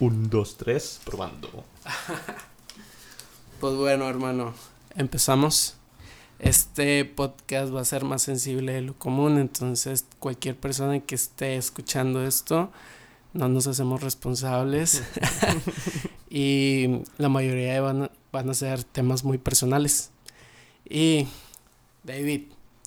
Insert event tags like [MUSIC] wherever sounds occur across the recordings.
Un, dos, tres, probando. [LAUGHS] pues bueno, hermano, empezamos. Este podcast va a ser más sensible de lo común, entonces cualquier persona que esté escuchando esto, no nos hacemos responsables. [LAUGHS] [LAUGHS] y la mayoría van, van a ser temas muy personales. Y, David,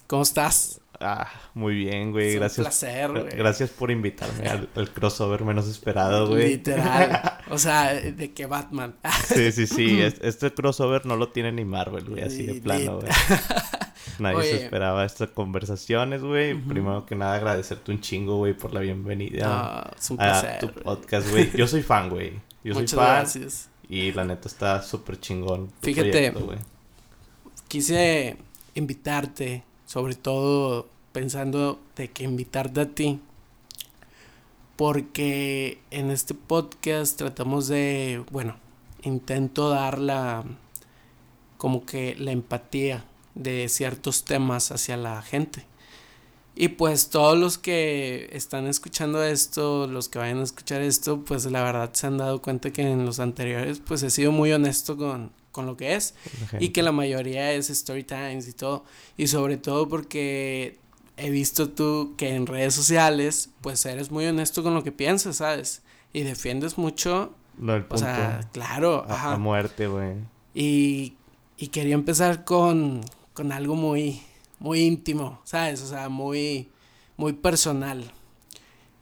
¿cómo estás? Ah, muy bien, güey. Gracias. Un placer, güey. Gracias por invitarme al, crossover menos esperado, güey. Literal. [LAUGHS] O sea, de que Batman. sí, sí, sí. [LAUGHS] Este crossover no lo tiene ni Marvel, güey. Así de plano, güey. [LAUGHS] Nadie se esperaba estas conversaciones, güey. Primero que nada, agradecerte un chingo, güey, por la bienvenida ah, es un placer, a tu podcast, güey. Yo soy fan, güey. Yo soy fan. Gracias. Y la neta está súper chingón. Fíjate, quise invitarte, sobre todo pensando de que invitarte a ti, porque en este podcast tratamos de, bueno, intento dar la, como que la empatía de ciertos temas hacia la gente. Y pues todos los que están escuchando esto, los que vayan a escuchar esto, pues la verdad se han dado cuenta que en los anteriores pues he sido muy honesto con, con lo que es y que la mayoría es story times y todo. Y sobre todo porque he visto tú que en redes sociales pues eres muy honesto con lo que piensas, ¿sabes? Y defiendes mucho. o sea, claro. A, muerte, güey. Y, y quería empezar con, con algo muy muy íntimo, ¿sabes? O sea, muy, muy personal.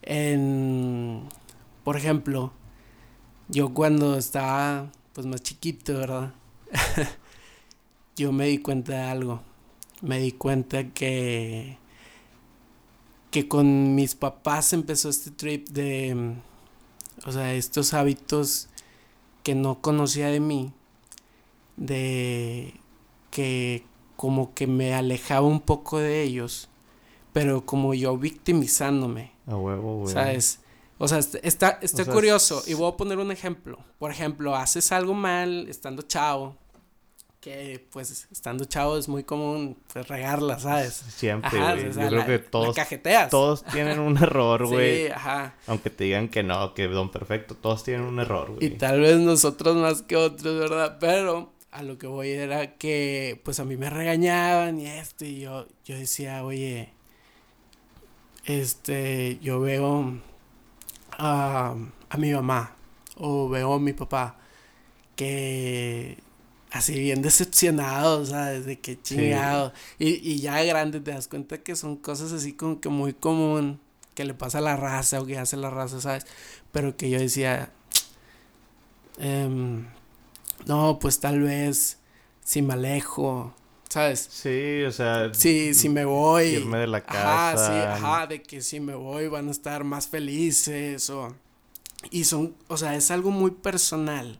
En, por ejemplo, yo cuando estaba pues más chiquito, ¿verdad? [LAUGHS] yo me di cuenta de algo. Me di cuenta que que con mis papás empezó este trip de o sea, estos hábitos que no conocía de mí de que como que me alejaba un poco de ellos, pero como yo victimizándome. A huevo, güey. ¿Sabes? O sea, está, está curioso. Y voy a poner un ejemplo. Por ejemplo, haces algo mal estando chavo. Que pues estando chavo es muy común pues, regarla, ¿sabes? Siempre, güey. Yo creo que todos. Todos tienen un error, [LAUGHS] güey. sí, ajá. Aunque te digan que no, que don perfecto, todos tienen un error, güey. Y tal vez nosotros más que otros, ¿verdad? Pero a lo que voy era que pues a mí me regañaban y esto y yo, yo decía, oye, este, yo veo a, a mi mamá o veo a mi papá que así bien decepcionado, ¿sabes? De que chingado. Y, y ya grande te das cuenta que son cosas así como que muy común que le pasa a la raza o que hace la raza, ¿sabes? Pero que yo decía, [TSK] eh, no, pues tal vez si me alejo, ¿sabes? Sí, o sea. Sí, si me voy. Irme de la casa. Ajá, sí, ajá, de que si me voy van a estar más felices o. Y son, o sea, es algo muy personal.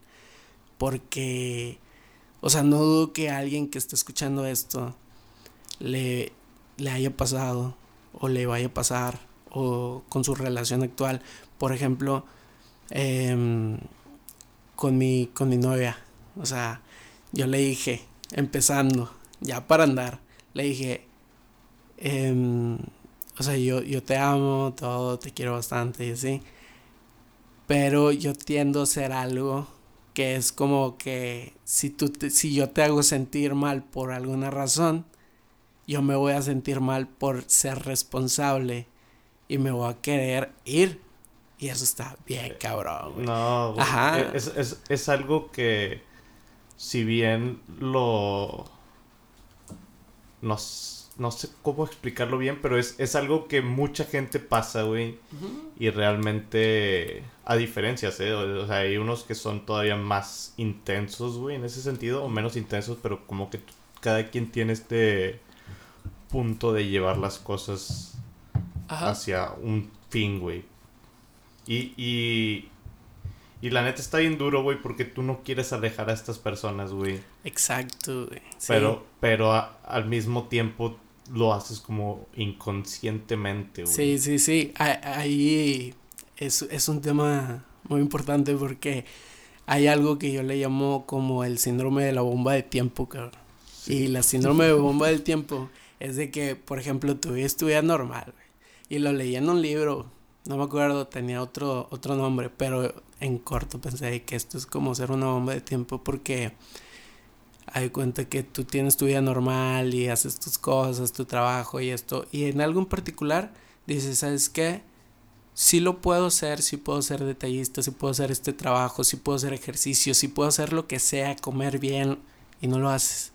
Porque, o sea, no dudo que alguien que esté escuchando esto le, le haya pasado o le vaya a pasar o con su relación actual. Por ejemplo, eh, con, mi, con mi novia. O sea, yo le dije, empezando, ya para andar, le dije, em, o sea, yo, yo te amo, todo, te quiero bastante y así. Pero yo tiendo a ser algo que es como que si, tú si yo te hago sentir mal por alguna razón, yo me voy a sentir mal por ser responsable y me voy a querer ir. Y eso está bien cabrón. No, Ajá. Es, es, es algo que si bien lo... No, no sé cómo explicarlo bien, pero es, es algo que mucha gente pasa, güey. Y realmente, a diferencias, ¿eh? O, sea, hay unos que son todavía más intensos, güey, en ese sentido, o menos intensos, pero como que cada quien tiene este punto de llevar las cosas hacia un fin, güey. Y, y, y la neta está bien duro, güey, porque tú no quieres alejar a estas personas, güey. Exacto, güey. Pero, pero al mismo tiempo lo haces como inconscientemente, güey. Sí, sí, sí. Ahí es, es un tema muy importante porque hay algo que yo le llamo como el síndrome de la bomba de tiempo, cabrón. Y la síndrome de bomba del tiempo es de que, por ejemplo, tu vida estuviera normal. Y lo leí en un libro no me acuerdo, tenía otro, otro nombre, pero en corto pensé que esto es como ser una bomba de tiempo porque hay cuenta que tú tienes tu vida normal y haces tus cosas, tu trabajo y esto, y en algo en particular dices, ¿sabes qué? Sí lo puedo hacer, sí puedo ser detallista, sí puedo hacer este trabajo, sí puedo hacer ejercicio, sí puedo hacer lo que sea, comer bien, y no lo haces.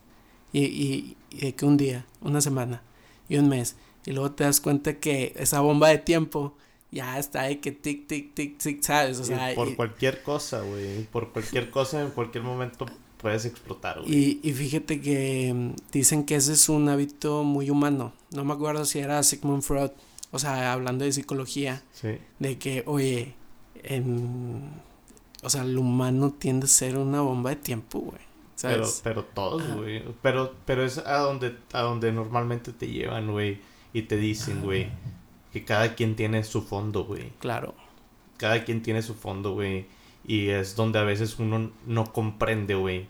Y, y, y de que un día, una semana y un mes, y luego te das cuenta que esa bomba de tiempo ya está ahí que tic, tic, tic, tic, ¿sabes? O sea, por cualquier cosa, güey. Por cualquier cosa, en cualquier momento puedes explotar, güey. Y, y fíjate que mm, dicen que ese es un hábito muy humano. No me acuerdo si era Sigmund Freud, o sea, hablando de psicología. Sí. De que, oye, en, o sea, el humano tiende a ser una bomba de tiempo, güey. Pero, pero todos, güey. Pero, pero es a donde, a donde normalmente te llevan, güey. Y te dicen, güey, que cada quien tiene su fondo, güey. Claro. Cada quien tiene su fondo, güey. Y es donde a veces uno no comprende, güey,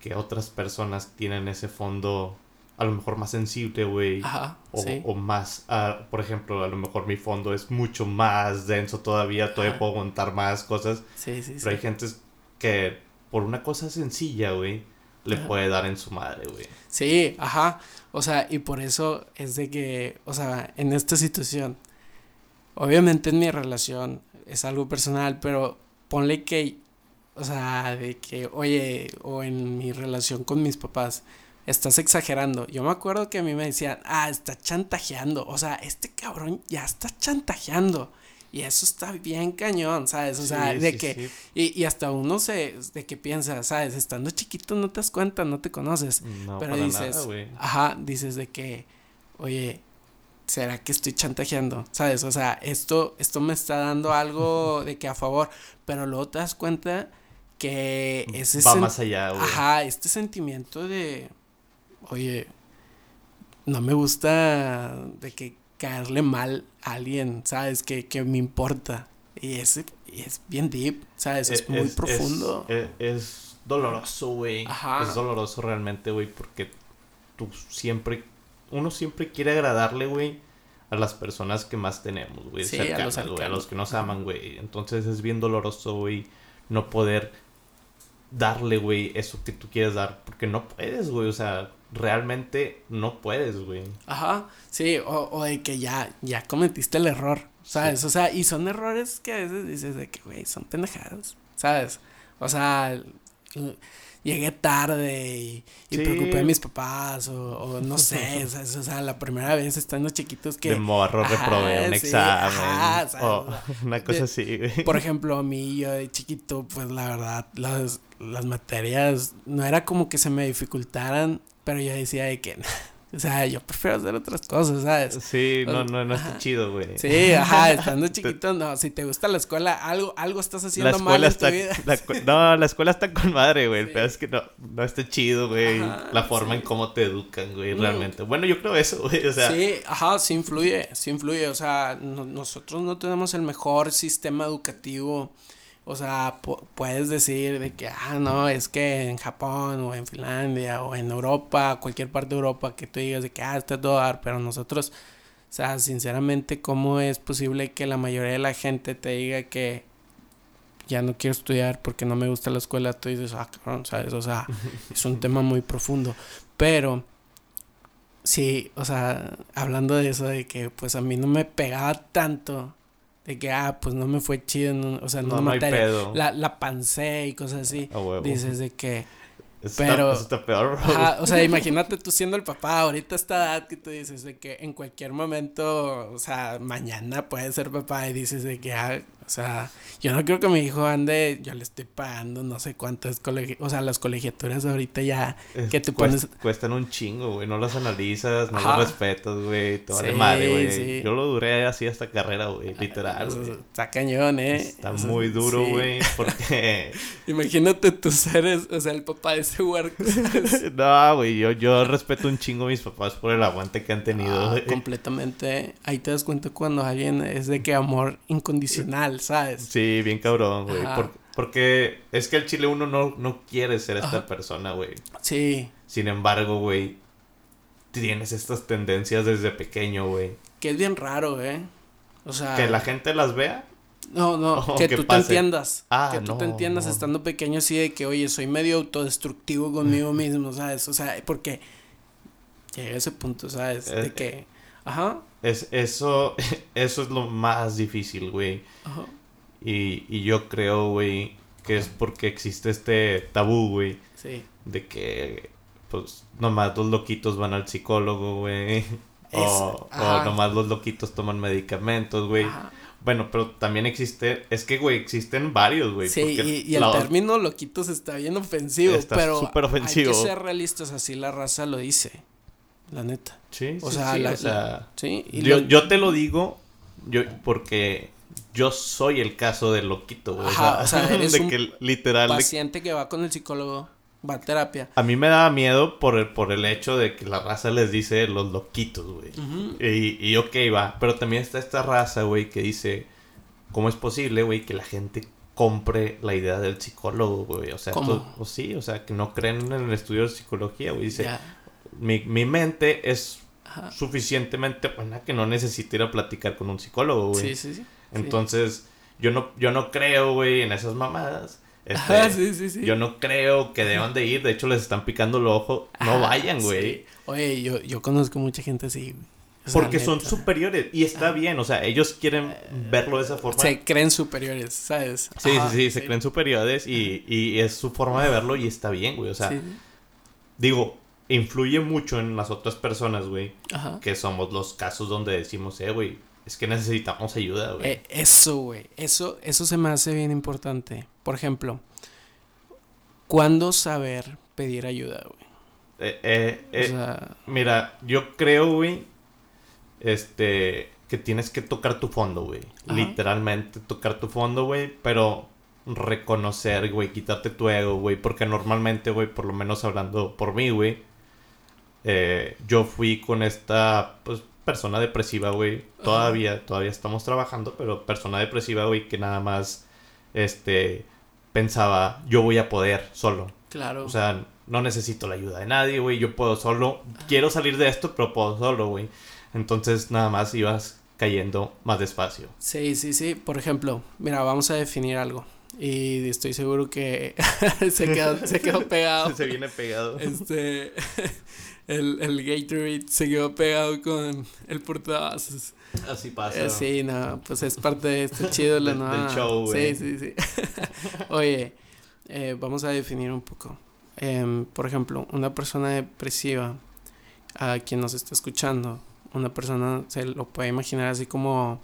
que otras personas tienen ese fondo a lo mejor más sensible, güey. Ajá. O, sí. o más, ah, por ejemplo, a lo mejor mi fondo es mucho más denso todavía, todavía Ajá. puedo aguantar más cosas. sí, sí, sí. Pero hay gente que por una cosa sencilla, güey, le Ajá. puede dar en su madre, güey. Sí, ajá. O sea, y por eso es de que, o sea, en esta situación, obviamente en mi relación es algo personal, pero ponle que, o sea, de que, oye, o en mi relación con mis papás, estás exagerando. Yo me acuerdo que a mí me decían, ah, está chantajeando. O sea, este cabrón ya está chantajeando. Y eso está bien cañón, ¿sabes? O sea, de sí, que, sí. y, y hasta uno se, de que piensa, ¿sabes? Estando chiquito no te das cuenta, no te conoces. No, Pero dices, nada, ajá, dices de que, oye, ¿será que estoy chantajeando? ¿Sabes? O sea, esto, esto me está dando algo [LAUGHS] de que a favor, pero luego te das cuenta que ese Va más allá, güey. Ajá, este sentimiento de, oye, no me gusta de que caerle mal a alguien, ¿sabes? Que, que me importa. Y es, y es bien deep, ¿sabes? Es, muy profundo. Es, es doloroso, güey. Ajá. Es doloroso realmente, güey, porque tú siempre, uno siempre quiere agradarle, güey, a las personas que más tenemos, güey. Sí, a los cercanas, a los que nos aman, güey. Entonces es bien doloroso, güey, no poder darle, güey, eso que tú quieres dar, porque no puedes, güey, o sea, realmente no puedes, güey. Ajá, sí, o, o de que ya, ya cometiste el error, ¿sabes? Sí. O sea, y son errores que a veces dices de que, güey, son pendejadas, ¿sabes? O sea, llegué tarde y, y Sí. preocupé a mis papás, o, o no sé, [LAUGHS] ¿sabes? O sea, la primera vez estando chiquitos que... de morro Ajá, reprobé un sí, examen. ajá, o sea, o [LAUGHS] una cosa de- así. Por ejemplo, a mí, yo de chiquito, pues la verdad, las, las materias no era como que se me dificultaran, pero yo decía de que, [LAUGHS] o sea, yo prefiero hacer otras cosas, ¿sabes? Sí, no, no, no está Ajá. chido, güey. Sí, ajá, estando [LAUGHS] chiquito, no, si te gusta la escuela, algo, algo estás La haciendo mal tu vida. la no, la escuela está con madre, güey. El Sí. pedo es que no, no está chido, güey. Ajá, La forma sí. en cómo te educan, güey, Mm. realmente. Bueno, yo creo eso, güey. O sea, sí, ajá, sí influye, sí influye, o sea, no- nosotros no tenemos el mejor sistema educativo, o sea, pu- puedes decir de que, ah, no, es que en Japón o en Finlandia o en Europa, cualquier parte de Europa, que tú digas de que, ah, está todo dar, pero nosotros, o sea, sinceramente, ¿cómo es posible que la mayoría de la gente te diga que ya no quiero estudiar porque no me gusta la escuela? Tú dices, ah, cabrón, ¿sabes? O sea, [LAUGHS] es un tema muy profundo, pero... Sí, o sea, hablando de eso, de que pues a mí no me pegaba tanto, de que, ah, pues no me fue chido, un- o sea, no, no hay materia, pedo. la, la pancé y cosas así, A huevo. dices de que, Eso pero- Está, eso está peor, bro. ajá, o sea, [LAUGHS] imagínate tú siendo el papá ahorita a esta edad que tú dices de que en cualquier momento, o sea, mañana puedes ser papá y dices de que, ah, o sea, yo no quiero que mi hijo ande, yo le estoy pagando no sé cuánto es colegio, o sea, las colegiaturas ahorita ya, Es- que te cuest- pones- Cuestan un chingo, güey. No las analizas, no Ajá. las respetas, güey. Te vale Sí, madre, güey. sí. Yo lo duré así hasta carrera, güey. Literal, güey. Está cañón, ¿eh? Está O sea, muy duro, sí. güey. Porque. [LAUGHS] Imagínate tus seres, o sea, el papá de ese huerco. [LAUGHS] [LAUGHS] no, güey. Yo, yo respeto un chingo a mis papás por el aguante que han tenido, Ah, [LAUGHS] completamente. Ahí te das cuenta cuando alguien es de que amor incondicional, ¿sabes? Sí, bien cabrón, güey. Por- porque es que el chile uno no, no quiere ser esta Ajá. persona, güey. Sí. Sin embargo, güey, tienes estas tendencias desde pequeño, güey. Que es bien raro, ¿eh? O sea. ¿Que la gente las vea? No, no, [LAUGHS] que que tú pase. te entiendas. Ah, que tú te entiendas no. estando pequeño así de que, oye, soy medio autodestructivo conmigo mismo, ¿sabes? O sea, porque llega ese punto, ¿sabes? De Eh, que, ajá, Es, eso, [LAUGHS] eso es lo más difícil, güey. ajá, Y, y yo creo, güey, que es porque existe este tabú, güey, sí. de que, pues, nomás los loquitos van al psicólogo, güey. [LAUGHS] O, o nomás los loquitos toman medicamentos, güey. Ajá. Bueno, pero también existe, es que, güey, existen varios, güey. Sí, y, y el la- término loquitos está bien ofensivo, Está pero súper ofensivo. hay que ser realistas, así la raza lo dice, la neta. Sí, O sí, sea, sí, la- o sea, Sí, y yo, lo- yo te lo digo yo porque yo soy el caso del loquito, güey. Ajá, o sea, [LAUGHS] eres de un que literal de- paciente que va con el psicólogo, va a terapia. a mí me daba miedo por el, por el hecho de que la raza les dice los loquitos, güey. Y, y ok, va, pero también está esta raza, güey, que dice, ¿cómo es posible, güey, que la gente compre la idea del psicólogo, güey? O sea, o sí, o sea, que no creen en el estudio de psicología, güey. Dice, mi, mi mente es ajá. suficientemente buena que no necesito ir a platicar con un psicólogo, güey. Sí, sí, sí. Entonces, yo no, yo no creo, güey, en esas mamadas. Este, sí, sí, sí. Yo no creo que deban de ir. De hecho, les están picando el ojo. No Ah, vayan, güey. Oye, yo, yo conozco mucha gente así, güey. O sea, Porque son superiores. Y está bien. O sea, ellos quieren verlo de esa forma. Se creen superiores, ¿sabes? Sí, Ajá, sí, sí, se creen superiores y, y es su forma de verlo y está bien, güey. O sea, digo, influye mucho en las otras personas, güey. Ajá. Que somos los casos donde decimos, eh, güey, es que necesitamos ayuda, güey. Eh, eso, güey. Eso, eso se me hace bien importante. Por ejemplo, ¿cuándo saber pedir ayuda, güey? Eh, eh, O sea, Mira, yo creo, güey, este, que tienes que tocar tu fondo, güey. Literalmente tocar tu fondo, güey, pero reconocer, güey, quitarte tu ego, güey, porque normalmente, güey, por lo menos hablando por mí, güey, yo fui con esta, pues, persona depresiva, güey. Todavía, todavía estamos trabajando, pero persona depresiva, güey, que nada más, este, pensaba, yo voy a poder solo. claro. O sea, no necesito la ayuda de nadie, güey. Yo puedo solo. Quiero salir de esto, pero puedo solo, güey. Entonces, nada más ibas cayendo más despacio. Sí, sí, sí. Por ejemplo, mira, vamos a definir algo. Y estoy seguro que [LAUGHS] se, quedó, se quedó [LAUGHS] pegado. Se viene pegado. Este, [LAUGHS] el, el Gatorade se quedó pegado con el portavasos. Así pasa. Eh, sí, no, pues es parte de este chido la [LAUGHS] Del- del nueva. show, güey. Sí, sí, sí. [LAUGHS] Oye, eh, vamos a definir un poco. Em, por ejemplo, una persona depresiva, a quien nos está escuchando, una persona se lo puede imaginar así como,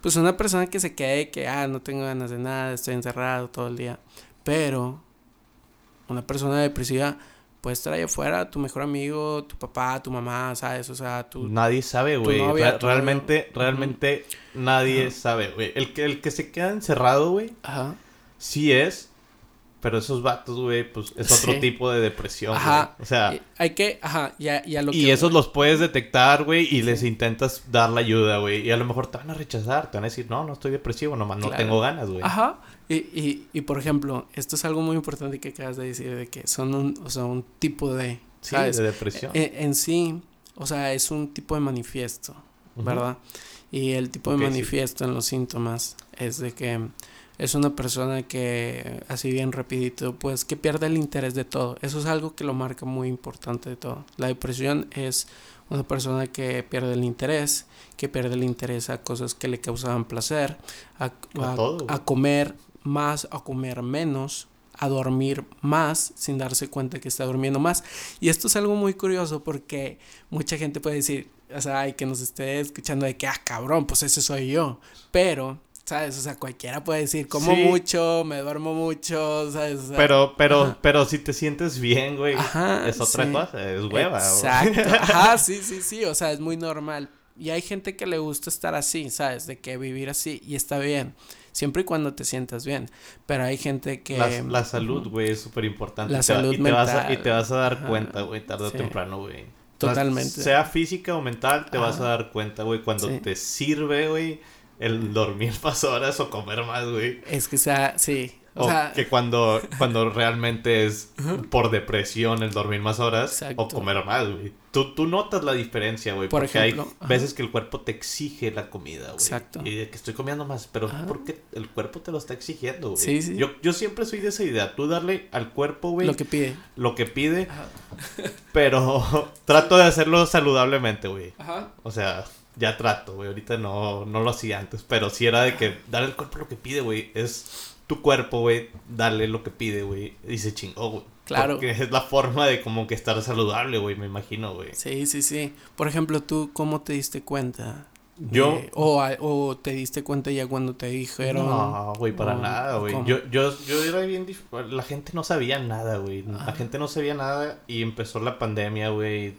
pues una persona que se quede que, ah, no tengo ganas de nada, estoy encerrado todo el día. Pero una persona depresiva puede estar ahí afuera, tu mejor amigo, tu papá, tu mamá, ¿sabes? O sea, tu... Nadie sabe, güey. tu realmente, realmente nadie sabe, güey. El que, el que se queda encerrado, güey, Ajá. sí es. Pero esos vatos, güey, pues es otro Sí. tipo de depresión, Ajá. güey. O sea, Y hay que, ajá, ya, ya lo y que... esos los puedes detectar, güey, y les intentas dar la ayuda, güey. Y a lo mejor te van a rechazar, te van a decir, no, no estoy depresivo, nomás no Claro. tengo ganas, güey. Ajá. Y, y, y por ejemplo, esto es algo muy importante que acabas de decir, de que son un, o sea, un tipo de, Sí, ¿sabes? de depresión. En, en sí, o sea, es un tipo de manifiesto. ¿verdad? Y el tipo de sí. manifiesto en los síntomas es de que es una persona que, así bien rapidito, pues que pierde el interés de todo. Eso es algo que lo marca muy importante de todo. La depresión es una persona que pierde el interés, que pierde el interés a cosas que le causaban placer, a, a comer más, a comer menos, a dormir más sin darse cuenta que está durmiendo más. Y esto es algo muy curioso porque mucha gente puede decir, o sea, ay, que nos esté escuchando de que, ah, cabrón, pues ese soy yo. Pero, ¿sabes? O sea, cualquiera puede decir, como Sí. mucho, me duermo mucho, ¿sabes? O sea, Pero, pero, ajá. pero si te sientes bien, güey, Ajá, es otra sí. cosa, es hueva. güey. Exacto. [LAUGHS] Ajá, sí, sí, sí. O sea, es muy normal. Y hay gente que le gusta estar así, ¿sabes? De que vivir así y está bien. Siempre y cuando te sientas bien. Pero hay gente que. La, la salud, güey, es súper importante. La y te va- salud y te vas a, y te vas a dar Ajá. cuenta, güey, tarde o temprano, güey. Totalmente. Sea física o mental, te vas a dar cuenta, güey, cuando Sí. te sirve, güey, el dormir [LAUGHS] más horas o comer más, güey. Es que sea, sí. O, que cuando, cuando realmente es por depresión el dormir más horas o comer más, güey. Tú, tú notas la diferencia, güey. Por porque hay veces que el cuerpo te exige la comida, güey. Exacto. Y de que estoy comiendo más, pero porque el cuerpo te lo está exigiendo, güey. Sí, sí. Yo, yo siempre soy de esa idea. Tú darle al cuerpo, güey. Lo que pide. Lo que pide. [LAUGHS] pero trato de hacerlo saludablemente, güey. Ajá. O sea, ya trato, güey. Ahorita no, no lo hacía antes, pero sí era de que darle al cuerpo lo que pide, güey. Es tu cuerpo, güey, dale lo que pide, güey. Y se chingó, güey. Claro. Porque es la forma de como que estar saludable, güey, me imagino, güey. Sí, sí, sí. Por ejemplo, ¿tú cómo te diste cuenta? Yo. O, o, te diste cuenta ya cuando te dijeron. No, güey, para nada, güey. Yo, yo, yo era bien. La gente no sabía nada, güey. La gente no sabía nada y empezó la pandemia, güey.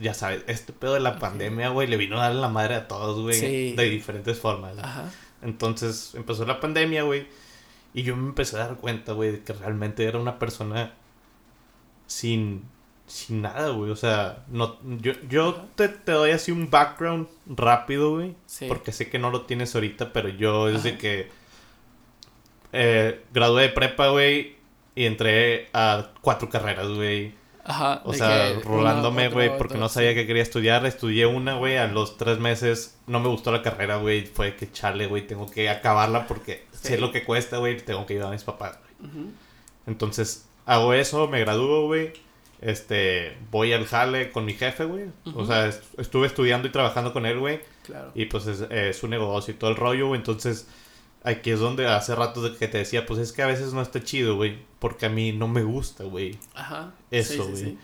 Ya sabes, este pedo de la pandemia, güey, le vino a dar la madre a todos, güey. Sí. De diferentes formas. Ajá. Entonces empezó la pandemia, güey. Y yo me empecé a dar cuenta, güey, de que realmente era una persona sin, sin nada, güey. O sea, no, yo, yo te, te doy así un background rápido, güey. Porque sé que no lo tienes ahorita, pero yo desde que eh, gradué de prepa, güey, y entré a cuatro carreras, güey. Ajá. O sea, rolándome, güey, porque no sabía que quería estudiar. Estudié una, güey, a los tres meses no me gustó la carrera, güey. Fue que chale, güey, tengo que acabarla porque sé lo que cuesta, güey, tengo que ayudar a mis papás, Entonces, hago eso, me gradúo, güey. Este, voy al jale con mi jefe, güey. O sea, estuve estudiando y trabajando con él, güey. Claro. Y pues es, su negocio y todo el rollo, güey. Entonces, aquí es donde hace rato que te decía, pues es que a veces no está chido, güey. Porque a mí no me gusta, güey. Ajá. Eso, güey.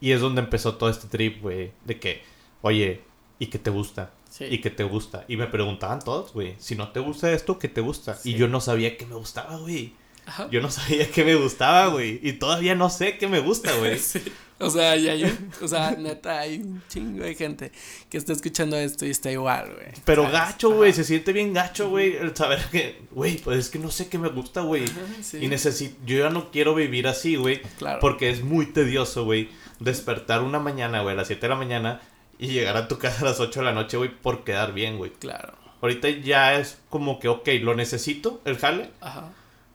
Y es donde empezó todo este trip, güey. De que, oye, ¿y qué te gusta? y que te gusta. Y me preguntaban todos, güey, si no te gusta esto, ¿qué te gusta? Y yo no sabía que me gustaba, güey. Yo no sabía que me gustaba, güey. Y todavía no sé qué me gusta, güey. [LAUGHS] O sea, ya hay, o sea, neta, hay un chingo de gente que está escuchando esto y está igual, güey. Pero gacho, güey, se siente bien gacho, güey, el saber que, güey, pues es que no sé qué me gusta, güey. Y necesito, yo ya no quiero vivir así, güey. Claro. Porque es muy tedioso, güey, despertar una mañana, güey, a las 7 de la mañana y llegar a tu casa a las 8 de la noche, güey, por quedar bien, güey. Claro. Ahorita ya es como que, ok, lo necesito, el jale. Ajá.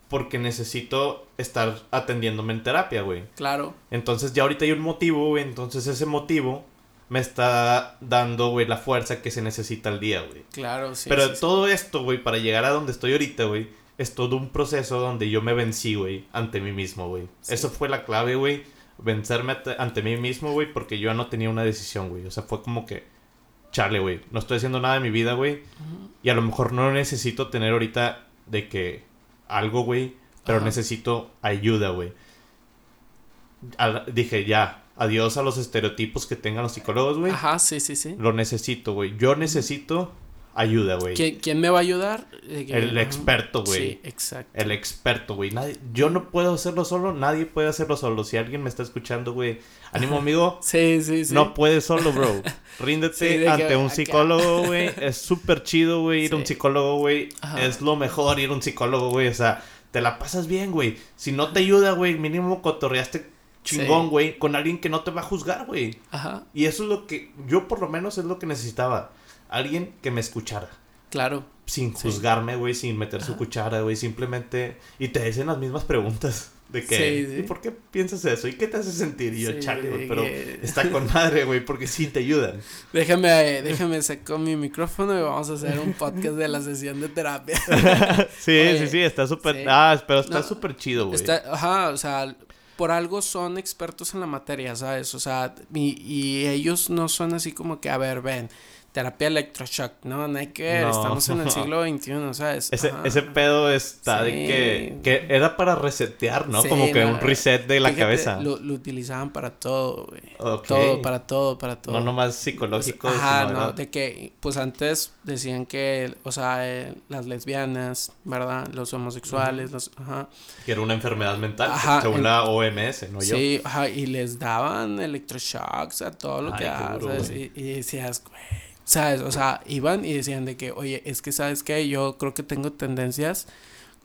Porque necesito estar atendiéndome en terapia, güey. Claro. Entonces ya ahorita hay un motivo, güey. Entonces ese motivo me está dando, güey, la fuerza que se necesita al día, güey. Claro, sí. Pero todo esto, güey, para llegar a donde estoy ahorita, güey, es todo un proceso donde yo me vencí, güey, ante mí mismo, güey. Eso fue la clave, güey vencerme ante mí mismo, güey, porque yo ya no tenía una decisión, güey. O sea, fue como que, chale, güey, no estoy haciendo nada de mi vida, güey. Y a lo mejor no necesito tener ahorita de que algo, güey, pero necesito ayuda, güey. Dije, ya, adiós a los estereotipos que tengan los psicólogos, güey. Ajá, sí, sí, sí. Lo necesito, güey. Yo necesito ayuda, güey. ¿Quién, me va a ayudar? Eh, el experto, güey. Sí, exacto. El experto, güey. Yo no puedo hacerlo solo, nadie puede hacerlo solo. Si alguien me está escuchando, güey, ánimo, amigo. [LAUGHS] sí, sí, sí. No puedes solo, bro. [LAUGHS] Ríndete ante un psicólogo, güey. Es súper chido, güey, ir a un psicólogo, güey. Es lo mejor ir a un psicólogo, güey. O sea, te la pasas bien, güey. Si no te ayuda, güey, mínimo cotorreaste chingón, güey, con alguien que no te va a juzgar, güey. Ajá. Y eso es lo que yo por lo menos es lo que necesitaba alguien que me escuchara. Claro. Sin juzgarme, güey, sin meter su cuchara, güey, simplemente... Y te hacen las mismas preguntas. De que, ¿y por qué piensas eso? ¿Y qué te hace sentir? Y yo, chale, güey, pero está con madre, güey, porque sí te ayudan. Déjame, déjame sacar mi micrófono y vamos a hacer un podcast de la sesión de terapia. [LAUGHS] sí, sí, sí, está súper, ah, pero está súper chido, güey. Ajá, o sea, por algo son expertos en la materia, ¿sabes? O sea, y, y ellos no son así como que, a ver, ven, terapia electroshock, no, no hay que ver, estamos en el [LAUGHS] siglo XXI, ¿sabes? Ese, ese pedo está de que, que era para resetear, ¿no? Como que un reset de la cabeza. Lo, lo, utilizaban para todo, güey. Todo, para todo, para todo. No nomás psicológico. ajá, no, de que, pues antes decían que, o sea, eh, las lesbianas, ¿verdad? Los homosexuales, los, ajá. Que era una enfermedad mental, ajá, según la OMS, ¿no? Yo. Sí, ajá, y les daban electroshocks a todo lo que haces. Y, y decías, güey ¿Sabes? O sea, iban y decían de que, oye, es que sabes que yo creo que tengo tendencias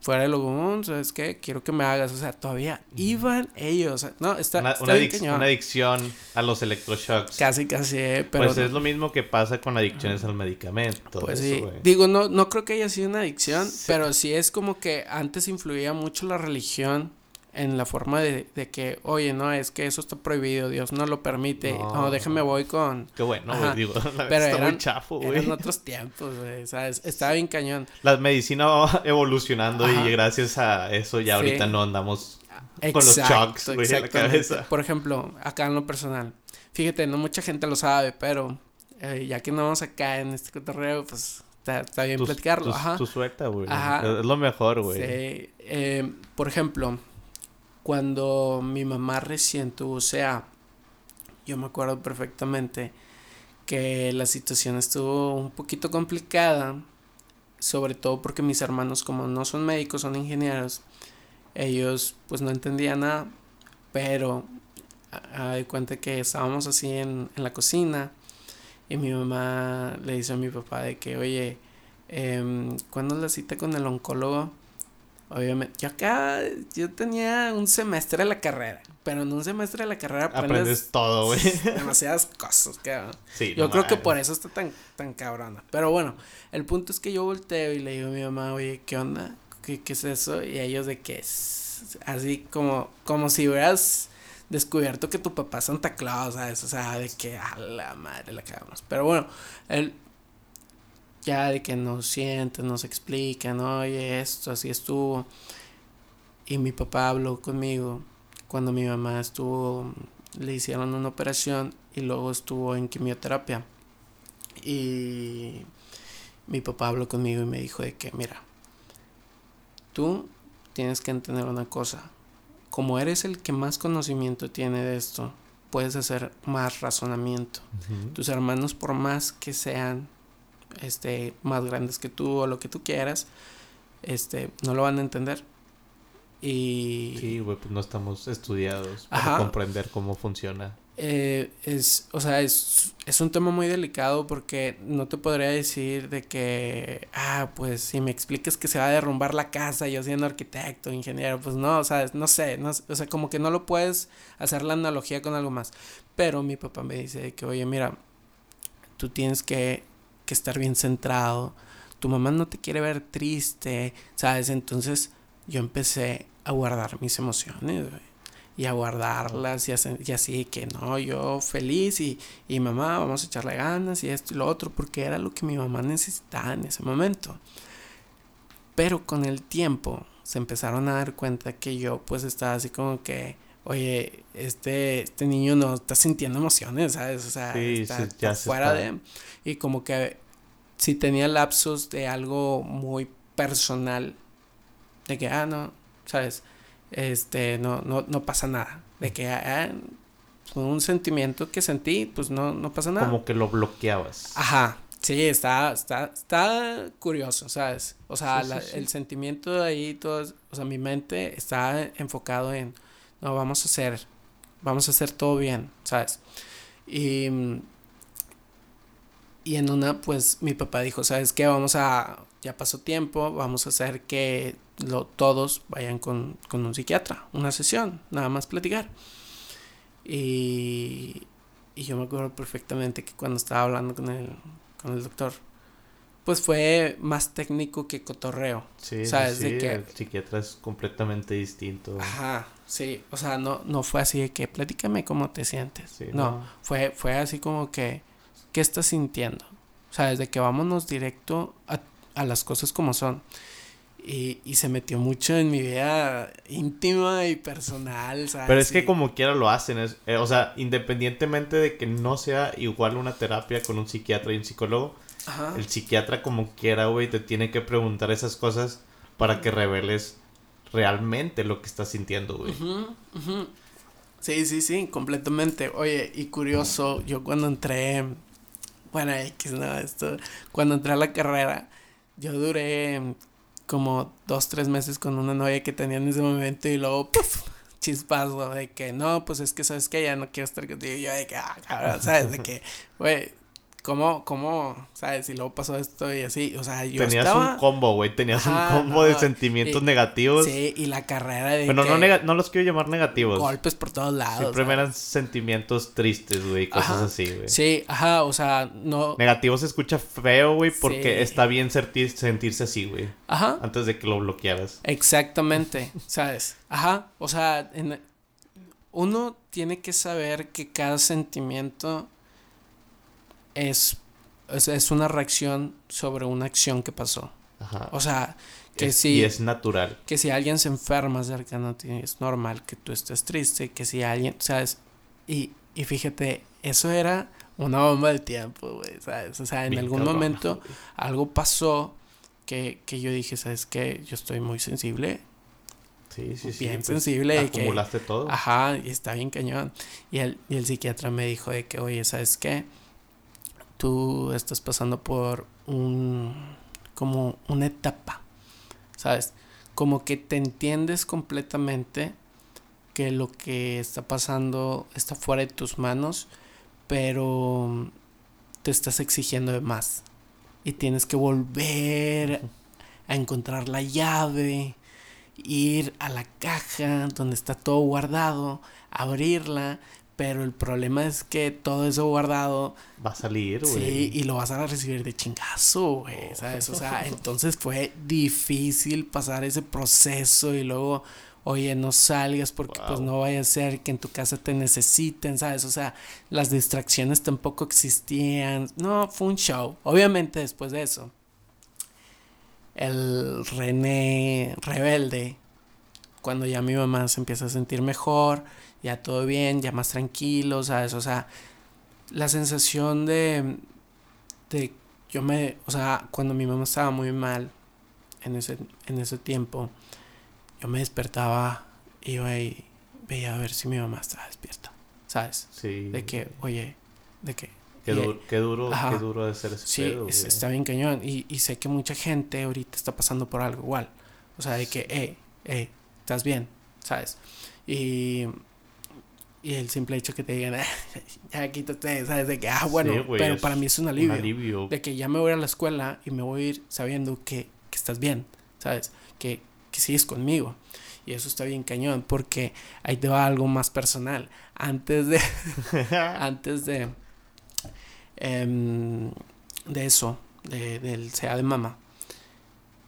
fuera de lo común, ¿sabes qué? Quiero que me hagas, o sea, todavía iban ellos, no, está, una, está una, adic- cañón. una adicción a los electroshocks. Casi, casi, eh, pero... pues es lo mismo que pasa con adicciones al medicamento. Pues eso, sí, güey. digo, no, no creo que haya sido una adicción, Sí. pero sí es como que antes influía mucho la religión en la forma de, de que, oye, no, es que eso está prohibido, Dios no lo permite, no, No. déjame voy con... Qué bueno, güey. Digo, [LAUGHS] la Pero está eran, muy chafo, güey. eran otros tiempos, güey, ¿sabes? Estaba bien cañón. La medicina va [LAUGHS] evolucionando Ajá. y gracias a eso ya Sí. ahorita no andamos Con los shocks, güey, en la cabeza. Por ejemplo, acá en lo personal, fíjate, no mucha gente lo sabe, pero eh, ya que no vamos acá en este cotorreo, pues está, está bien tu, platicarlo, tu- ajá. tu suelta, güey. Ajá. Es lo mejor, güey. Sí, eh, por ejemplo, cuando mi mamá recién tuvo CA, yo me acuerdo perfectamente que la situación estuvo un poquito complicada, sobre todo porque mis hermanos como no son médicos, son ingenieros, ellos pues no entendían nada, pero de cuenta que estábamos así en, en la cocina y mi mamá le dice a mi papá de que, oye, em, ¿cuándo la cita con el oncólogo? Obviamente, yo acá, yo tenía un semestre de la carrera, pero en un semestre de la carrera aprendes, Aprendes todo, güey. [LAUGHS] demasiadas [LAUGHS] cosas, cabrón. Sí, Yo no creo que por eso está tan, tan cabrona. Pero bueno, el punto es que yo volteo y le digo a mi mamá, oye, ¿qué onda? ¿Qué, qué es eso? Y ellos de que es así como, como si hubieras descubierto que tu papá es Santa Claus, ¿sabes? O sea, de que a la madre la cagamos. Pero bueno, él ya de que nos sienten, nos explican, oye, esto así estuvo. Y mi papá habló conmigo cuando mi mamá estuvo, le hicieron una operación y luego estuvo en quimioterapia. Y mi papá habló conmigo y me dijo de que, mira, tú tienes que entender una cosa. Como eres el que más conocimiento tiene de esto, puedes hacer más razonamiento. Tus hermanos, por más que sean este, más grandes que tú o lo que tú quieras, este, no lo van a entender. Y Sí, güey, pues no estamos estudiados para Ajá. comprender cómo funciona. eh, es, o sea, es, es un tema muy delicado porque no te podría decir de que, ah, pues si me explicas que se va a derrumbar la casa, yo siendo arquitecto, ingeniero, pues no, o sea, no sé, no, o sea, como que no lo puedes hacer la analogía con algo más. Pero mi papá me dice de que, oye, mira, tú tienes que, que estar bien centrado, tu mamá no te quiere ver triste, ¿sabes? Entonces yo empecé a guardar mis emociones, y a guardarlas y y así que no, yo feliz y, y mamá, vamos a echarle ganas y esto y lo otro, porque era lo que mi mamá necesitaba en ese momento. Pero con el tiempo se empezaron a dar cuenta que yo pues estaba así como que, oye, este, este niño no está sintiendo emociones, ¿sabes? O sea, Sí, está, sí, está se fuera está- de... Y como que si tenía lapsos de algo muy personal, de que, ah, no, ¿sabes? este, no, no, no pasa nada. De que ah, fue un sentimiento que sentí, pues no, no pasa nada. Como que lo bloqueabas. Ajá, sí, está, está, está curioso, ¿sabes? O sea, Sí, la- sí, sí. el sentimiento de ahí, todo, o sea, mi mente está enfocado en, no, vamos a hacer, vamos a hacer todo bien, ¿sabes? Y, y en una, pues, mi papá dijo, ¿sabes qué? Vamos a, ya pasó tiempo, vamos a hacer que lo, todos vayan con, con un psiquiatra, una sesión, nada más platicar. Y, y yo me acuerdo perfectamente que cuando estaba hablando con el, con el doctor, pues fue más técnico que cotorreo. Sí, sí, ¿Sabes? sí, De que- el psiquiatra es completamente distinto. Ajá, sí, o sea, no, no fue así de que platícame cómo te sientes. Sí, no, no. Fue, fue así como que, ¿qué estás sintiendo? O sea, desde que vámonos directo a, a las cosas como son. Y, y se metió mucho en mi vida íntima y personal, ¿sabes? Pero es que como quiera lo hacen, es, eh, o sea, independientemente de que no sea igual una terapia con un psiquiatra y un psicólogo, Ajá. el psiquiatra como quiera, güey, te tiene que preguntar esas cosas para que reveles realmente lo que estás sintiendo, güey. Sí, sí, sí, completamente. Oye, y curioso, yo cuando entré, bueno, X, no, esto, cuando entré a la carrera, yo duré como dos, tres meses con una novia que tenía en ese momento y luego, ¡puf! chispazo de que no, pues es que sabes que ya no quiero estar contigo. Y yo de que, ah, cabrón, ¿sabes? De que, [LAUGHS] güey, ¿cómo, cómo, sabes? Y luego pasó esto y así, o sea, yo Tenías un combo, güey, tenías un combo de sentimientos negativos. Sí, y la carrera de Bueno, no, no los quiero llamar negativos. Golpes por todos lados. Siempre eran sentimientos tristes, güey, cosas así, güey. Sí, ajá, o sea, no... Negativo se escucha feo, güey, porque está bien sentirse así, güey. Ajá. Antes de que lo bloquearas. Exactamente, [LAUGHS] ¿sabes? Ajá, o sea, uno tiene que saber que cada sentimiento es, es, una reacción sobre una acción que pasó. Ajá. O sea, que si... Y es natural. Que si alguien se enferma cercano es normal que tú estés triste, que si alguien, ¿sabes? Y, y fíjate, eso era una bomba de tiempo, güey, ¿sabes? O sea, en algún momento algo pasó que, que yo dije, ¿sabes qué? Yo estoy muy sensible. Sí, sí, sí. Bien pues, sensible. Acumulaste todo. Ajá, y está bien cañón. Y el, y el psiquiatra me dijo de que, oye, ¿sabes qué? Tú estás pasando por un como una etapa, ¿sabes? Como que te entiendes completamente que lo que está pasando está fuera de tus manos, pero te estás exigiendo de más y tienes que volver a encontrar la llave, ir a la caja donde está todo guardado, abrirla, pero el problema es que todo eso guardado. Va a salir, güey. Sí, y lo vas a recibir de chingazo, güey. ¿Sabes? O sea, [LAUGHS] entonces fue difícil pasar ese proceso y luego, oye, no salgas porque pues no vaya a ser que en tu casa te necesiten, ¿sabes? O sea, las distracciones tampoco existían. No, fue un show. Obviamente después de eso, el René rebelde, cuando ya mi mamá se empieza a sentir mejor ya todo bien, ya más tranquilo, ¿sabes? O sea, la sensación de, de yo me, o sea, cuando mi mamá estaba muy mal en ese, en ese tiempo, yo me despertaba, iba y veía a ver si mi mamá estaba despierta, ¿sabes? Sí. De que, oye, de que... Qué, duro, qué duro, qué duro de ser ese Sí, está bien cañón. Y, y sé que mucha gente ahorita está pasando por algo igual. O sea, de que, eh, eh, estás bien, ¿sabes? Y y el simple hecho que te digan, [LAUGHS] ya quítate, ¿sabes? De que, ah, bueno, pero para mí es un alivio, De que ya me voy a la escuela y me voy a ir sabiendo que, que estás bien, ¿sabes? Que, que sigues conmigo. Y eso está bien cañón, porque ahí te va algo más personal. Antes de. [LAUGHS] antes de. Em, de eso, de, del SEA de mamá.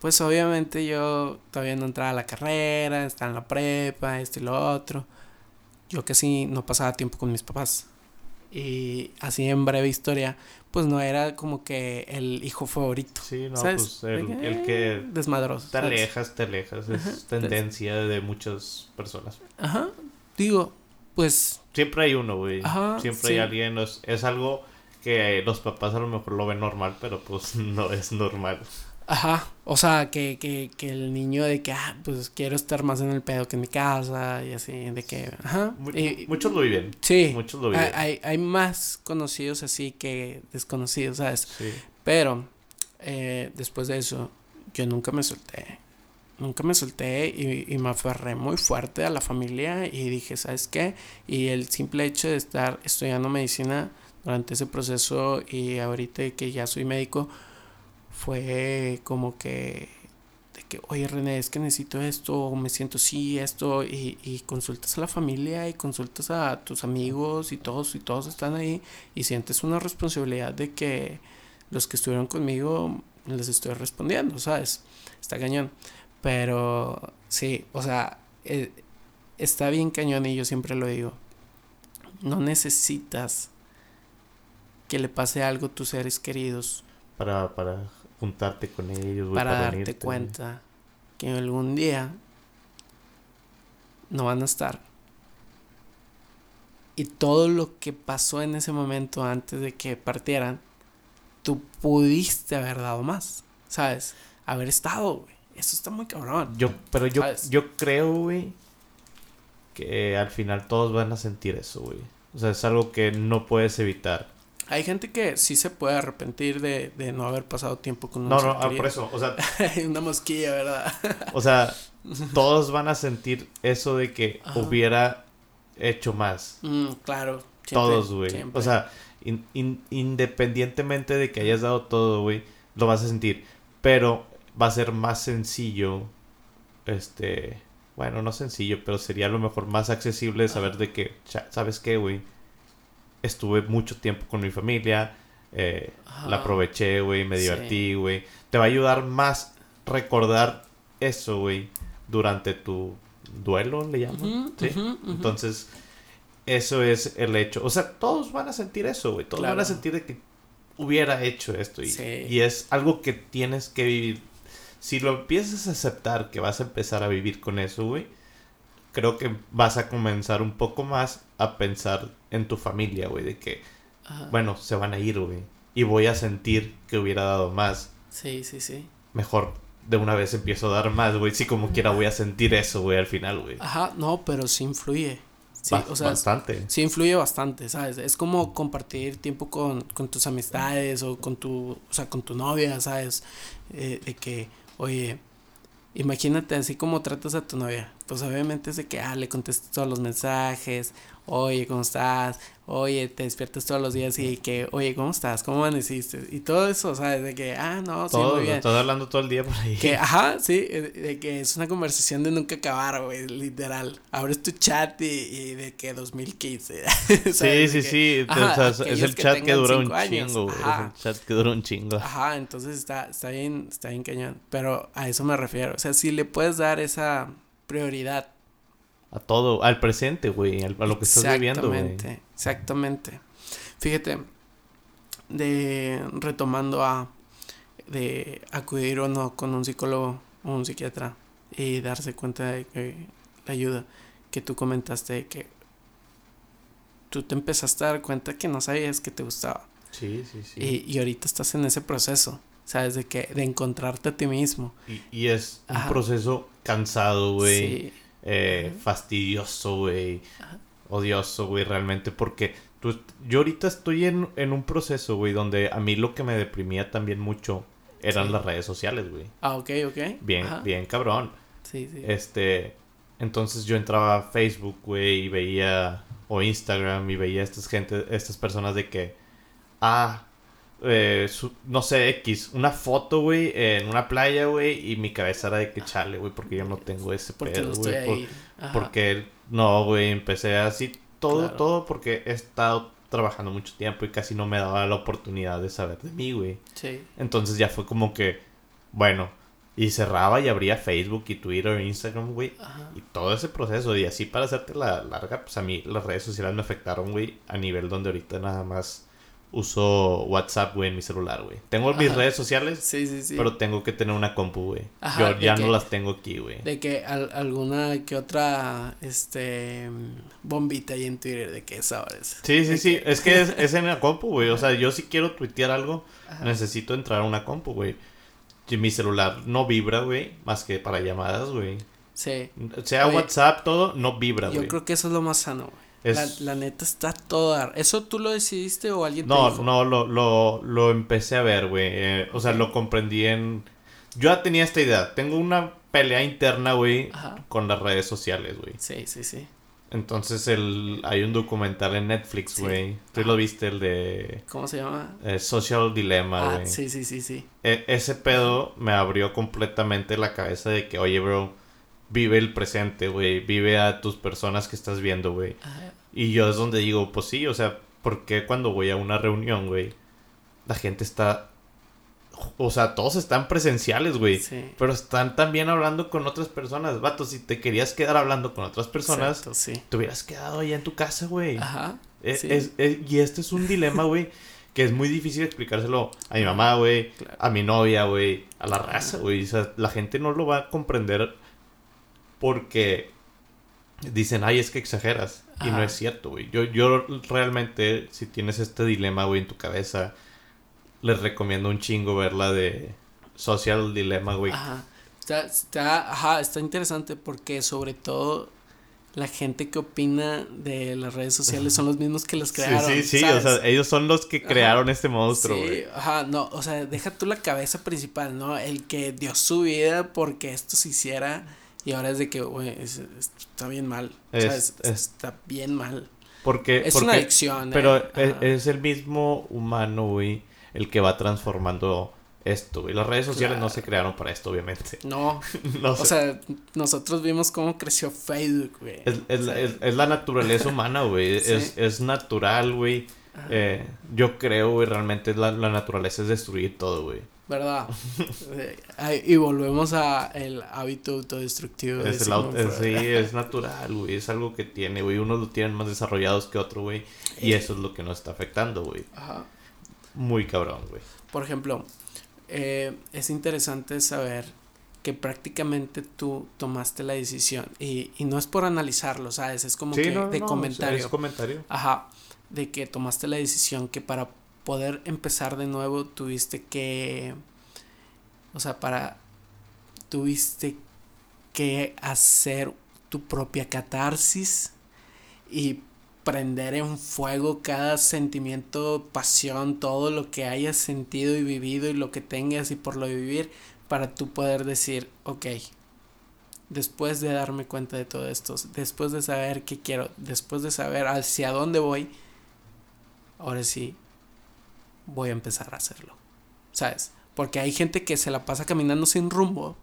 Pues obviamente yo todavía no entraba a la carrera, estaba en la prepa, esto y lo otro yo casi no pasaba tiempo con mis papás. Y así en breve historia, pues no era como que el hijo favorito. Sí, no, pues el, que... Desmadroso. Te alejas, te alejas. Es tendencia de muchas personas. Ajá. Digo, pues... Siempre hay uno, güey. Siempre hay alguien. Es, es algo que los papás a lo mejor lo ven normal, pero pues [LAUGHS] no es normal. Ajá, o sea, que, que, que el niño de que, ah, pues quiero estar más en el pedo que en mi casa y así, de que, ajá. muchos lo viven. Sí. Muchos lo viven. Hay, hay más conocidos así que desconocidos, ¿sabes? Sí. Pero, eh, después de eso, yo nunca me solté. Nunca me solté y, y me aferré muy fuerte a la familia y dije, ¿sabes qué? Y el simple hecho de estar estudiando medicina durante ese proceso y ahorita que ya soy médico, fue como que de que, oye René, es que necesito esto, me siento así, esto, y, y, consultas a la familia y consultas a tus amigos y todos, y todos están ahí, y sientes una responsabilidad de que los que estuvieron conmigo les estoy respondiendo, ¿sabes? Está cañón. Pero sí, o sea, eh, está bien cañón y yo siempre lo digo. No necesitas que le pase algo a tus seres queridos. Para, para juntarte con ellos, para, darte cuenta que algún día no van a estar. Y todo lo que pasó en ese momento antes de que partieran, tú pudiste haber dado más, ¿sabes? Haber estado, güey. Eso está muy cabrón. Yo, pero yo, yo creo, güey, que al final todos van a sentir eso, güey. O sea, es algo que no puedes evitar. Hay gente que sí se puede arrepentir de, de no haber pasado tiempo con un No, no, ah, por eso, o sea... [LAUGHS] una mosquilla, ¿verdad? [LAUGHS] o sea, todos van a sentir eso de que hubiera hecho más. Mm, claro. todos, güey. O sea, independientemente de que hayas dado todo, güey, lo vas a sentir. Pero va a ser más sencillo, este, bueno, no sencillo, pero sería a lo mejor más accesible saber de que, ¿sabes qué, güey? Estuve mucho tiempo con mi familia, eh, la aproveché, güey, me divertí, güey. Te va a ayudar más recordar eso, güey, durante tu duelo, le llaman. ¿Sí? Entonces, eso es el hecho. O sea, todos van a sentir eso, güey. Todos van a sentir de que hubiera hecho esto. Y, y es algo que tienes que vivir. Si lo empiezas a aceptar que vas a empezar a vivir con eso, güey, creo que vas a comenzar un poco más a pensar en tu familia, güey, de que, bueno, se van a ir, güey. Y voy a sentir que hubiera dado más. Sí, sí, sí. Mejor de una vez empiezo a dar más, güey. Si como quiera voy a sentir eso, güey, al final, güey. Ajá, no, pero sí influye. Sí, o sea, bastante. Sí influye bastante, ¿sabes? Es como compartir tiempo con, con tus amistades o con tu, o sea, con tu novia, ¿sabes? Eh, de que, oye, imagínate así como tratas a tu novia. Pues obviamente es de que, ah, le contestas todos los mensajes, oye, ¿cómo estás? Oye, te despiertas todos los días y que, oye, ¿cómo estás? ¿Cómo amaneciste? Y todo eso, ¿sabes? De que, ah, no, sí, muy bien. Estás hablando todo el día por ahí. Que, [LAUGHS] ajá, sí, eh, de que es una conversación de nunca acabar, güey, literal. Abres tu chat y, de que 2015. [LAUGHS] sí, sí, sí. es el chat que dura un chingo, güey. Es el chat que dura un chingo. Ajá, entonces está, está bien, está bien cañón. Pero a eso me refiero. O sea, si le puedes dar esa prioridad a todo, al presente, güey, a lo que estás viviendo, güey. Exactamente, exactamente. Fíjate, de retomando a de acudir o no con un psicólogo o un psiquiatra y darse cuenta de que la ayuda que tú comentaste que tú te empezaste a dar cuenta que no sabías que te gustaba. Sí, sí, sí. Y, y ahorita estás en ese proceso, ¿sabes? De que de encontrarte a ti mismo. Y, y es un proceso cansado, güey. Sí eh, fastidioso, güey. Odioso, güey, realmente. Porque tú, yo ahorita estoy en, en un proceso, güey, donde a mí lo que me deprimía también mucho eran las redes sociales, güey. Ah, ok, ok. Bien, bien cabrón. Sí, sí. Este, entonces yo entraba a Facebook, güey, y veía, o Instagram, y veía a estas gente, estas personas de que, ah, eh, no sé, X, una foto, güey, en una playa, güey, y mi cabeza era de que chale, güey, porque yo no tengo ese pedo, güey. porque no, güey, empecé así, todo, todo porque he estado trabajando mucho tiempo y casi no me daba la oportunidad de saber de mí, güey. Sí. Entonces ya fue como que, bueno, y cerraba y abría Facebook y Twitter e Instagram, güey. Y todo ese proceso. Y así para hacerte la larga, pues a mí las redes sociales me afectaron, güey, a nivel donde ahorita nada más uso WhatsApp, güey, en mi celular, güey. Tengo mis redes sociales, sí, sí, sí. pero tengo que tener una compu, güey. Yo ya no las tengo aquí, güey. De que alguna que otra, este, bombita ahí en Twitter de que sabes. Sí, sí, sí. Es que [LAUGHS] es, en la compu, güey. O sea, yo si quiero tuitear algo, necesito entrar a una compu, güey. Mi celular no vibra, güey, más que para llamadas, güey. Sí. Sea WhatsApp, todo, no vibra, güey. Yo creo que eso es lo más sano, güey. La, neta está toda. ¿Eso tú lo decidiste o alguien no, te dijo? No, lo, lo, lo empecé a ver, güey. Eh, o sea, lo comprendí en. Yo ya tenía esta idea. Tengo una pelea interna, güey, con las redes sociales, güey. Sí, sí, sí. Entonces el, hay un documental en Netflix, güey. Tú lo viste, el de... ¿Cómo se llama? Eh, Social Dilemma, ah, güey. sí, sí, sí, sí. E, ese pedo me abrió completamente la cabeza de que, oye, bro, vive el presente, güey. Vive a tus personas que estás viendo, güey. Y yo es donde digo, pues sí, o sea, ¿por qué cuando voy a una reunión, güey? La gente está... O sea, todos están presenciales, güey. Sí. Pero están también hablando con otras personas. Vato, si te querías quedar hablando con otras personas, sí. te hubieras quedado allá en tu casa, güey. Ajá. E, y este es un dilema, güey, que es muy difícil explicárselo a mi mamá, güey, a mi novia, güey, a la raza, güey. O sea, la gente no lo va a comprender porque dicen, ay, es que exageras. Y no es cierto, güey. Yo, yo realmente, si tienes este dilema, güey, en tu cabeza, les recomiendo un chingo verla de Social Dilemma, güey. Ajá. Está, está, ajá, está interesante porque sobre todo la gente que opina de las redes sociales son los mismos que las crearon. Sí, sí, sí, o sea, ellos son los que crearon este monstruo, güey. Sí, ajá, no, o sea, deja tú la cabeza principal, ¿no? El que dio su vida porque esto se hiciera y ahora es de que, güey, está bien mal. está bien mal. Porque, Es porque- una adicción. Pero eh. es, Ajá. es el mismo humano, güey, el que va transformando esto, güey. Las redes sociales no se crearon para esto, obviamente. No, [LAUGHS] No o sea, nosotros vimos cómo creció Facebook, güey. es, es- O sea, es- es la naturaleza [LAUGHS] humana, güey. Sí. Es, es natural, güey. Eh, yo creo, güey, realmente la, la naturaleza es destruir todo, güey. ¿Verdad? [LAUGHS] Y volvemos a el hábito autodestructivo. de Es el auto- es- sí, es natural, güey. Es algo que tiene, güey. Unos lo tienen más desarrollados que otro, güey. Y Eh. eso es lo que nos está afectando, güey. Ajá. Muy cabrón, güey. Por ejemplo, eh, es interesante saber que prácticamente tú tomaste la decisión y, y no es por analizarlo, ¿sabes? Es como Sí, que no, de no, comentario. Es comentario. Ajá, de que tomaste la decisión que para poder empezar de nuevo tuviste que, o sea, para, tuviste que hacer tu propia catarsis y prender en fuego cada sentimiento, pasión, todo lo que hayas sentido y vivido y lo que tengas y por lo vivir para tú poder decir, ok, después de darme cuenta de todo esto, después de saber qué quiero, después de saber hacia dónde voy, ahora sí voy a empezar a hacerlo. ¿Sabes? Porque hay gente que se la pasa caminando sin rumbo.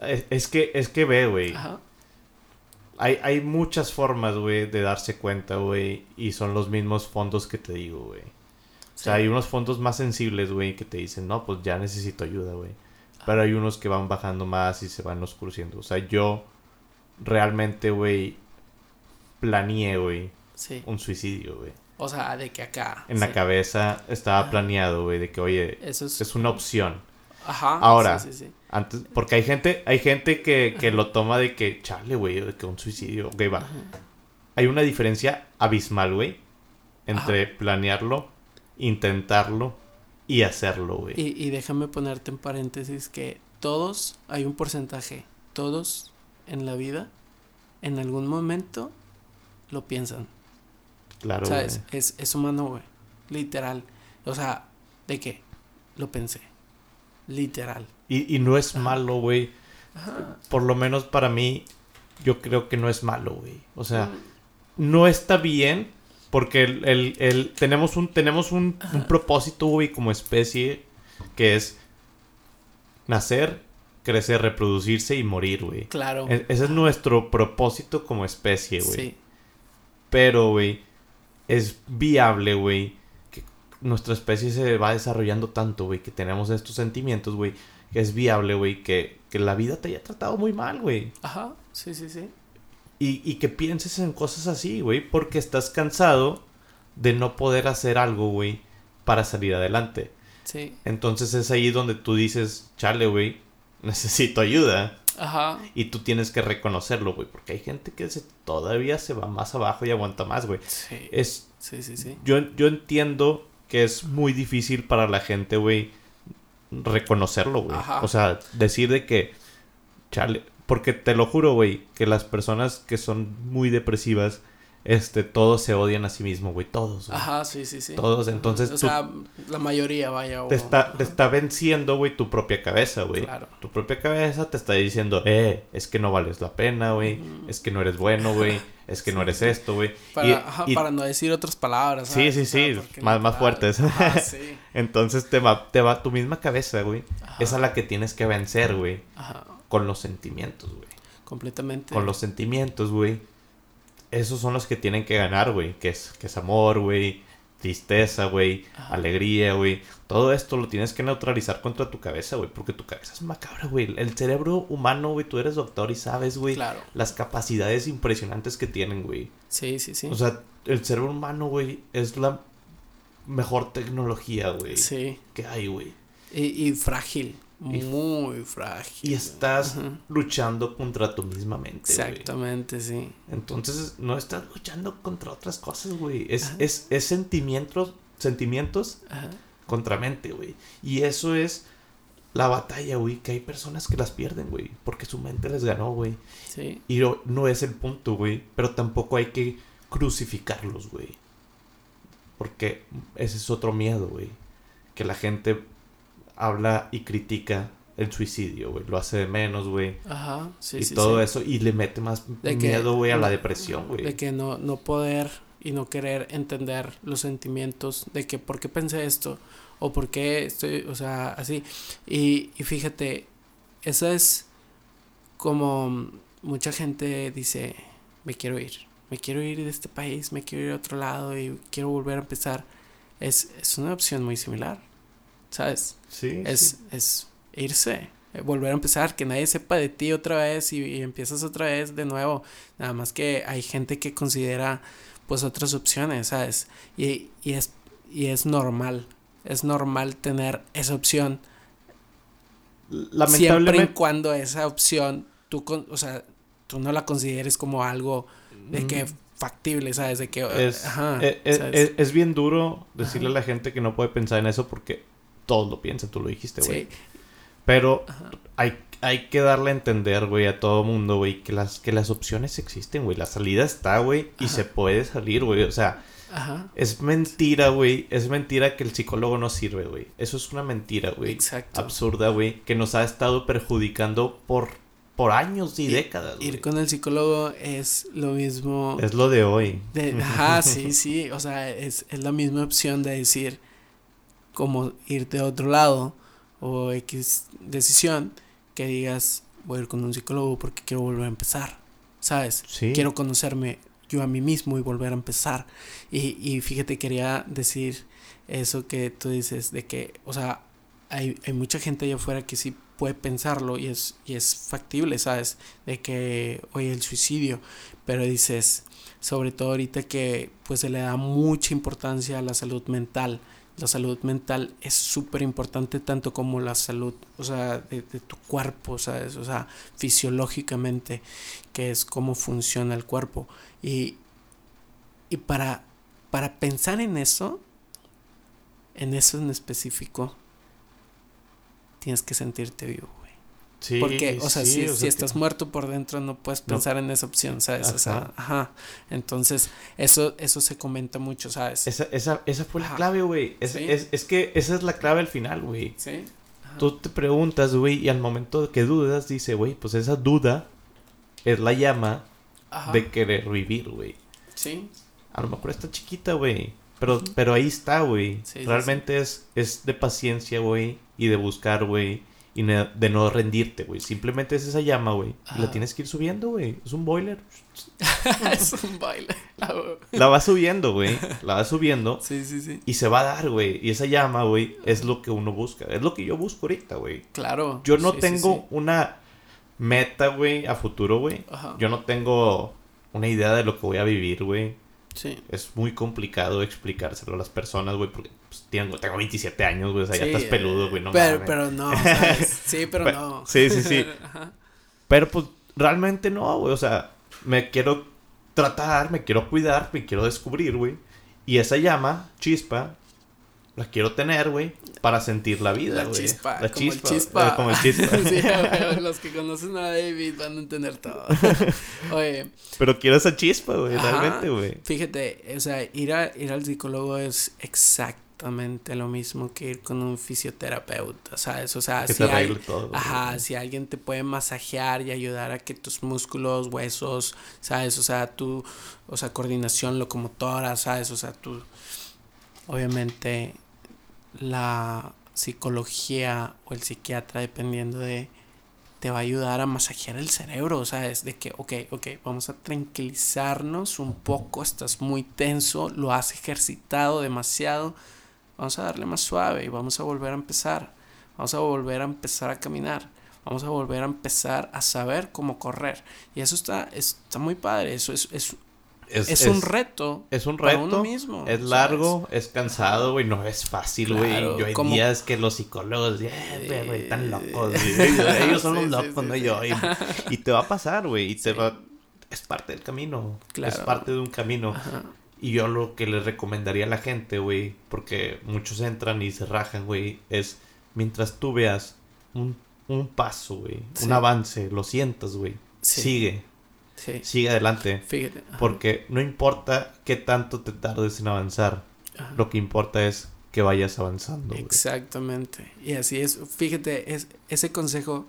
Es, es que, es que ve, güey. Ajá. Hay, hay muchas formas, güey, de darse cuenta, güey. Y son los mismos fondos que te digo, güey. O sea, hay unos fondos más sensibles, güey, que te dicen, no, pues ya necesito ayuda, güey. Pero hay unos que van bajando más y se van oscureciendo. O sea, yo realmente, güey, planeé, güey, Sí. un suicidio, güey. O sea, de que acá. En la cabeza estaba planeado, güey, de que, oye, Eso es. es una opción. Ajá. Ahora. Sí, sí, sí. Antes, porque hay gente, hay gente que, que lo toma de que, chale, güey, de que un suicidio, ok, va. Ajá. Hay una diferencia abismal, güey, entre planearlo, intentarlo y hacerlo, güey. Y, y déjame ponerte en paréntesis que todos, hay un porcentaje, todos en la vida, en algún momento, lo piensan. Claro, ¿Sabes? güey. Es, es humano, güey. Literal. O sea, ¿de qué? Lo pensé. Literal. Y, y no es malo, güey. Por lo menos para mí, yo creo que no es malo, güey. O sea, no está bien porque el, el- el- tenemos un, tenemos un, un propósito, güey, como especie, que es nacer, crecer, reproducirse y morir, güey. Claro. E- Ese es nuestro propósito como especie, güey. Sí. Pero, güey, es viable, güey, que nuestra especie se va desarrollando tanto, güey, que tenemos estos sentimientos, güey, que es viable, güey, que, que la vida te haya tratado muy mal, güey. Ajá. Sí, sí, sí. Y, y que pienses en cosas así, güey, porque estás cansado de no poder hacer algo, güey, para salir adelante. Sí. Entonces es ahí donde tú dices, chale, güey, [LAUGHS] necesito ayuda. Ajá. Y tú tienes que reconocerlo, güey, porque hay gente que se, todavía se va más abajo y aguanta más, güey. Sí. Es, Sí, sí, sí. yo, yo entiendo que es muy difícil para la gente, güey, reconocerlo, güey. O sea, decir de que, chale, porque te lo juro, güey, que las personas que son muy depresivas, este, todos se odian a sí mismos, güey, todos. güey. Ajá, sí, sí, sí. Todos, entonces O tú- sea, la mayoría, vaya. o- Te está, te está venciendo, güey, tu propia cabeza, güey. Claro. Tu propia cabeza te está diciendo, eh, es que no vales la pena, güey. Es que no eres bueno, güey. [LAUGHS] Es que no eres esto, güey. Para, Y- ajá, y- para no decir otras palabras. Sí, ¿sabes? sí, sí, porque más- más fuertes. Ajá, [LAUGHS] sí. Entonces te va, te va tu misma cabeza, güey. Ajá. Es a la que tienes que vencer, güey. Ajá. Con los sentimientos, güey. Completamente. Con los sentimientos, güey. Esos son los que tienen que ganar, güey. Que es, que es amor, güey. Tristeza, güey. Alegría, güey. Todo esto lo tienes que neutralizar contra tu cabeza, güey. Porque tu cabeza es macabra, güey. El cerebro humano, güey. Tú eres doctor y sabes, güey. Claro. Las capacidades impresionantes que tienen, güey. Sí, sí, sí. O sea, el cerebro humano, güey, es la mejor tecnología, güey. sí. Que hay, güey. Y, y frágil. Y- muy frágil. Y estás Ajá. luchando contra tu misma mente, güey. Exactamente, sí. Entonces, no estás luchando contra otras cosas, güey. Es, es, es sentimientos, sentimientos Ajá. contra mente, güey. Y eso es la batalla, güey. Que hay personas que las pierden, güey. Porque su mente les ganó, güey. Sí. Y no, no es el punto, güey. Pero tampoco hay que crucificarlos, güey. Porque ese es otro miedo, güey. Que la gente habla y critica el suicidio, güey. Lo hace de menos, güey. Ajá, sí, y sí. todo sí. eso. Y le mete más De miedo, güey, a la depresión, güey. De que no, no poder y no querer entender los sentimientos de que por qué pensé esto o por qué estoy, o sea, así. Y, y fíjate, eso es como mucha gente dice, me quiero ir, me quiero ir de este país, me quiero ir a otro lado y quiero volver a empezar. Es, es una opción muy similar, ¿sabes? Sí. es, sí. es irse, eh, volver a empezar, que nadie sepa de ti otra vez y, y empiezas otra vez de nuevo. Nada más que hay gente que considera pues otras opciones, ¿sabes? Y, y, es, y es normal, es normal tener esa opción siempre y Lamentablemente. cuando esa opción tú, con, o sea, tú no la consideres como algo de que factible, ¿sabes? De que... Es, ajá, eh, eh, ¿sabes? es- es bien duro decirle Ajá. a la gente que no puede pensar en eso porque todos lo piensan, tú lo dijiste, güey. sí, Pero ajá, hay, hay que darle a entender, güey, a todo mundo, güey, que las, que las opciones existen, güey. La salida está, güey, y se puede salir, güey. O sea, ajá, es mentira, güey. Es mentira que el psicólogo no sirve, güey. Eso es una mentira, güey. exacto. Absurda, güey. Que nos ha estado perjudicando por, por años y Ir- décadas, Ir con el psicólogo es lo mismo... Es lo de hoy. De, ajá, sí, sí, o sea, es, es la misma opción de decir como ir de otro lado o X decisión que digas voy a ir con un psicólogo porque quiero volver a empezar, ¿sabes? Sí. Quiero conocerme yo a mí mismo y volver a empezar. Y, y fíjate, quería decir eso que tú dices, de que, o sea, hay, hay mucha gente allá afuera que sí puede pensarlo y es, y es factible, ¿sabes? De que, oye, el suicidio, pero dices, sobre todo ahorita que pues se le da mucha importancia a la salud mental. La salud mental es súper importante tanto como la salud, o sea, de, tu cuerpo, ¿sabes? O sea, fisiológicamente, que es cómo funciona el cuerpo. Y, y para, para pensar en eso, en eso en específico, tienes que sentirte vivo. Sí, Porque, o sea, sí, si, o si sea, estás que- muerto por dentro, no puedes No. pensar en esa opción, ¿sabes? O sea, Ajá. Entonces, eso, eso se comenta mucho, ¿sabes? Esa, esa, esa fue la clave, güey. Es, Sí. es, es que esa es la clave al final, güey. Sí. Ajá. Tú te preguntas, güey, y al momento que dudas, dice, güey, pues esa duda es la llama de querer vivir, güey. Sí. A lo mejor está chiquita, güey. Pero, pero ahí está, güey. Realmente Es, es de paciencia, güey. Y de buscar, güey. Y de no rendirte, güey. Simplemente es esa llama, güey. Y la tienes que ir subiendo, güey. Es un boiler. [LAUGHS] es un. Ah, güey. La vas subiendo, güey. La vas subiendo. [LAUGHS] Sí, sí, sí. Y se va a dar, güey. Y esa llama, güey, es lo que uno busca. Es lo que yo busco ahorita, güey. Claro. Yo no Sí, tengo sí. una meta, güey, a futuro, güey. Ajá. Yo no tengo una idea de lo que voy a vivir, güey. Sí. Es muy complicado explicárselo a las personas, güey, porque pues, tengo, tengo 27 años, güey. O sea, ya estás peludo, güey. No pero, mames. pero no, ¿sabes? [LAUGHS] Sí, pero Pe- no. sí, sí, sí. [LAUGHS] Ajá. Pero pues realmente no, güey. O sea, me quiero tratar, me quiero cuidar, me quiero descubrir, güey. Y esa llama, chispa, la quiero tener, güey, para sentir la vida, La güey. chispa, La como el chispa. chispa. eh, Como el chispa. [LAUGHS] sí, güey, los que conocen a David van a entender todo. Oye, Pero quiero esa chispa, güey, realmente, güey. fíjate, o sea, ir, a, ir al psicólogo es exactamente lo mismo que ir con un fisioterapeuta, ¿sabes? O sea, Que si te hay, todo. Ajá, si alguien te puede masajear y ayudar a que tus músculos, huesos, ¿sabes? O sea, tu, o sea, coordinación locomotora, ¿sabes? O sea, tú, obviamente, la psicología o el psiquiatra, dependiendo de, te va a ayudar a masajear el cerebro, ¿sabes? De que, ok, ok, vamos a tranquilizarnos un poco, estás muy tenso, lo has ejercitado demasiado, vamos a darle más suave y vamos a volver a empezar. Vamos a volver a empezar a caminar. Vamos a volver a empezar a saber cómo correr. Y eso está, está muy padre. Eso es, es, es, un reto. Es un para reto. uno mismo, Es ¿sabes? largo, es cansado, güey. No es fácil, güey. Claro, Yo hay como- días que los psicólogos, eh, güey, están locos. güey. Eh, [LAUGHS] Ellos son los sí, locos, sí, no sí. yo. Y, y te va a pasar, güey. Y te va. Es parte del camino. Es Claro. parte de un camino. Ajá. Y yo lo que les recomendaría a la gente, güey, porque muchos entran y se rajan, güey, es mientras tú veas un, un paso, güey, Sí. un avance, lo sientas, güey, Sí. sigue, Sí. sigue adelante. Fíjate. Porque no importa qué tanto te tardes en avanzar, ajá. lo que importa es que vayas avanzando. Exactamente. Y así es. Fíjate, es, ese consejo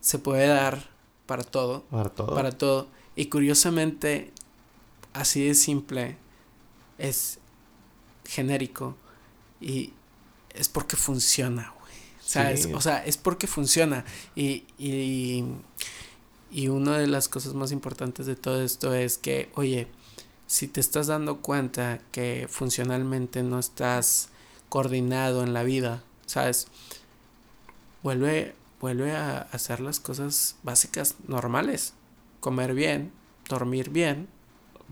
se puede dar para todo. Para todo. Para todo. Y curiosamente, así de simple, es genérico y es porque funciona, güey. ¿Sabes? Sí. O sea, es porque funciona. Y, y, y una de las cosas más importantes de todo esto es que, oye, si te estás dando cuenta que funcionalmente no estás coordinado en la vida, ¿sabes? Vuelve, vuelve a hacer las cosas básicas normales. Comer bien, dormir bien,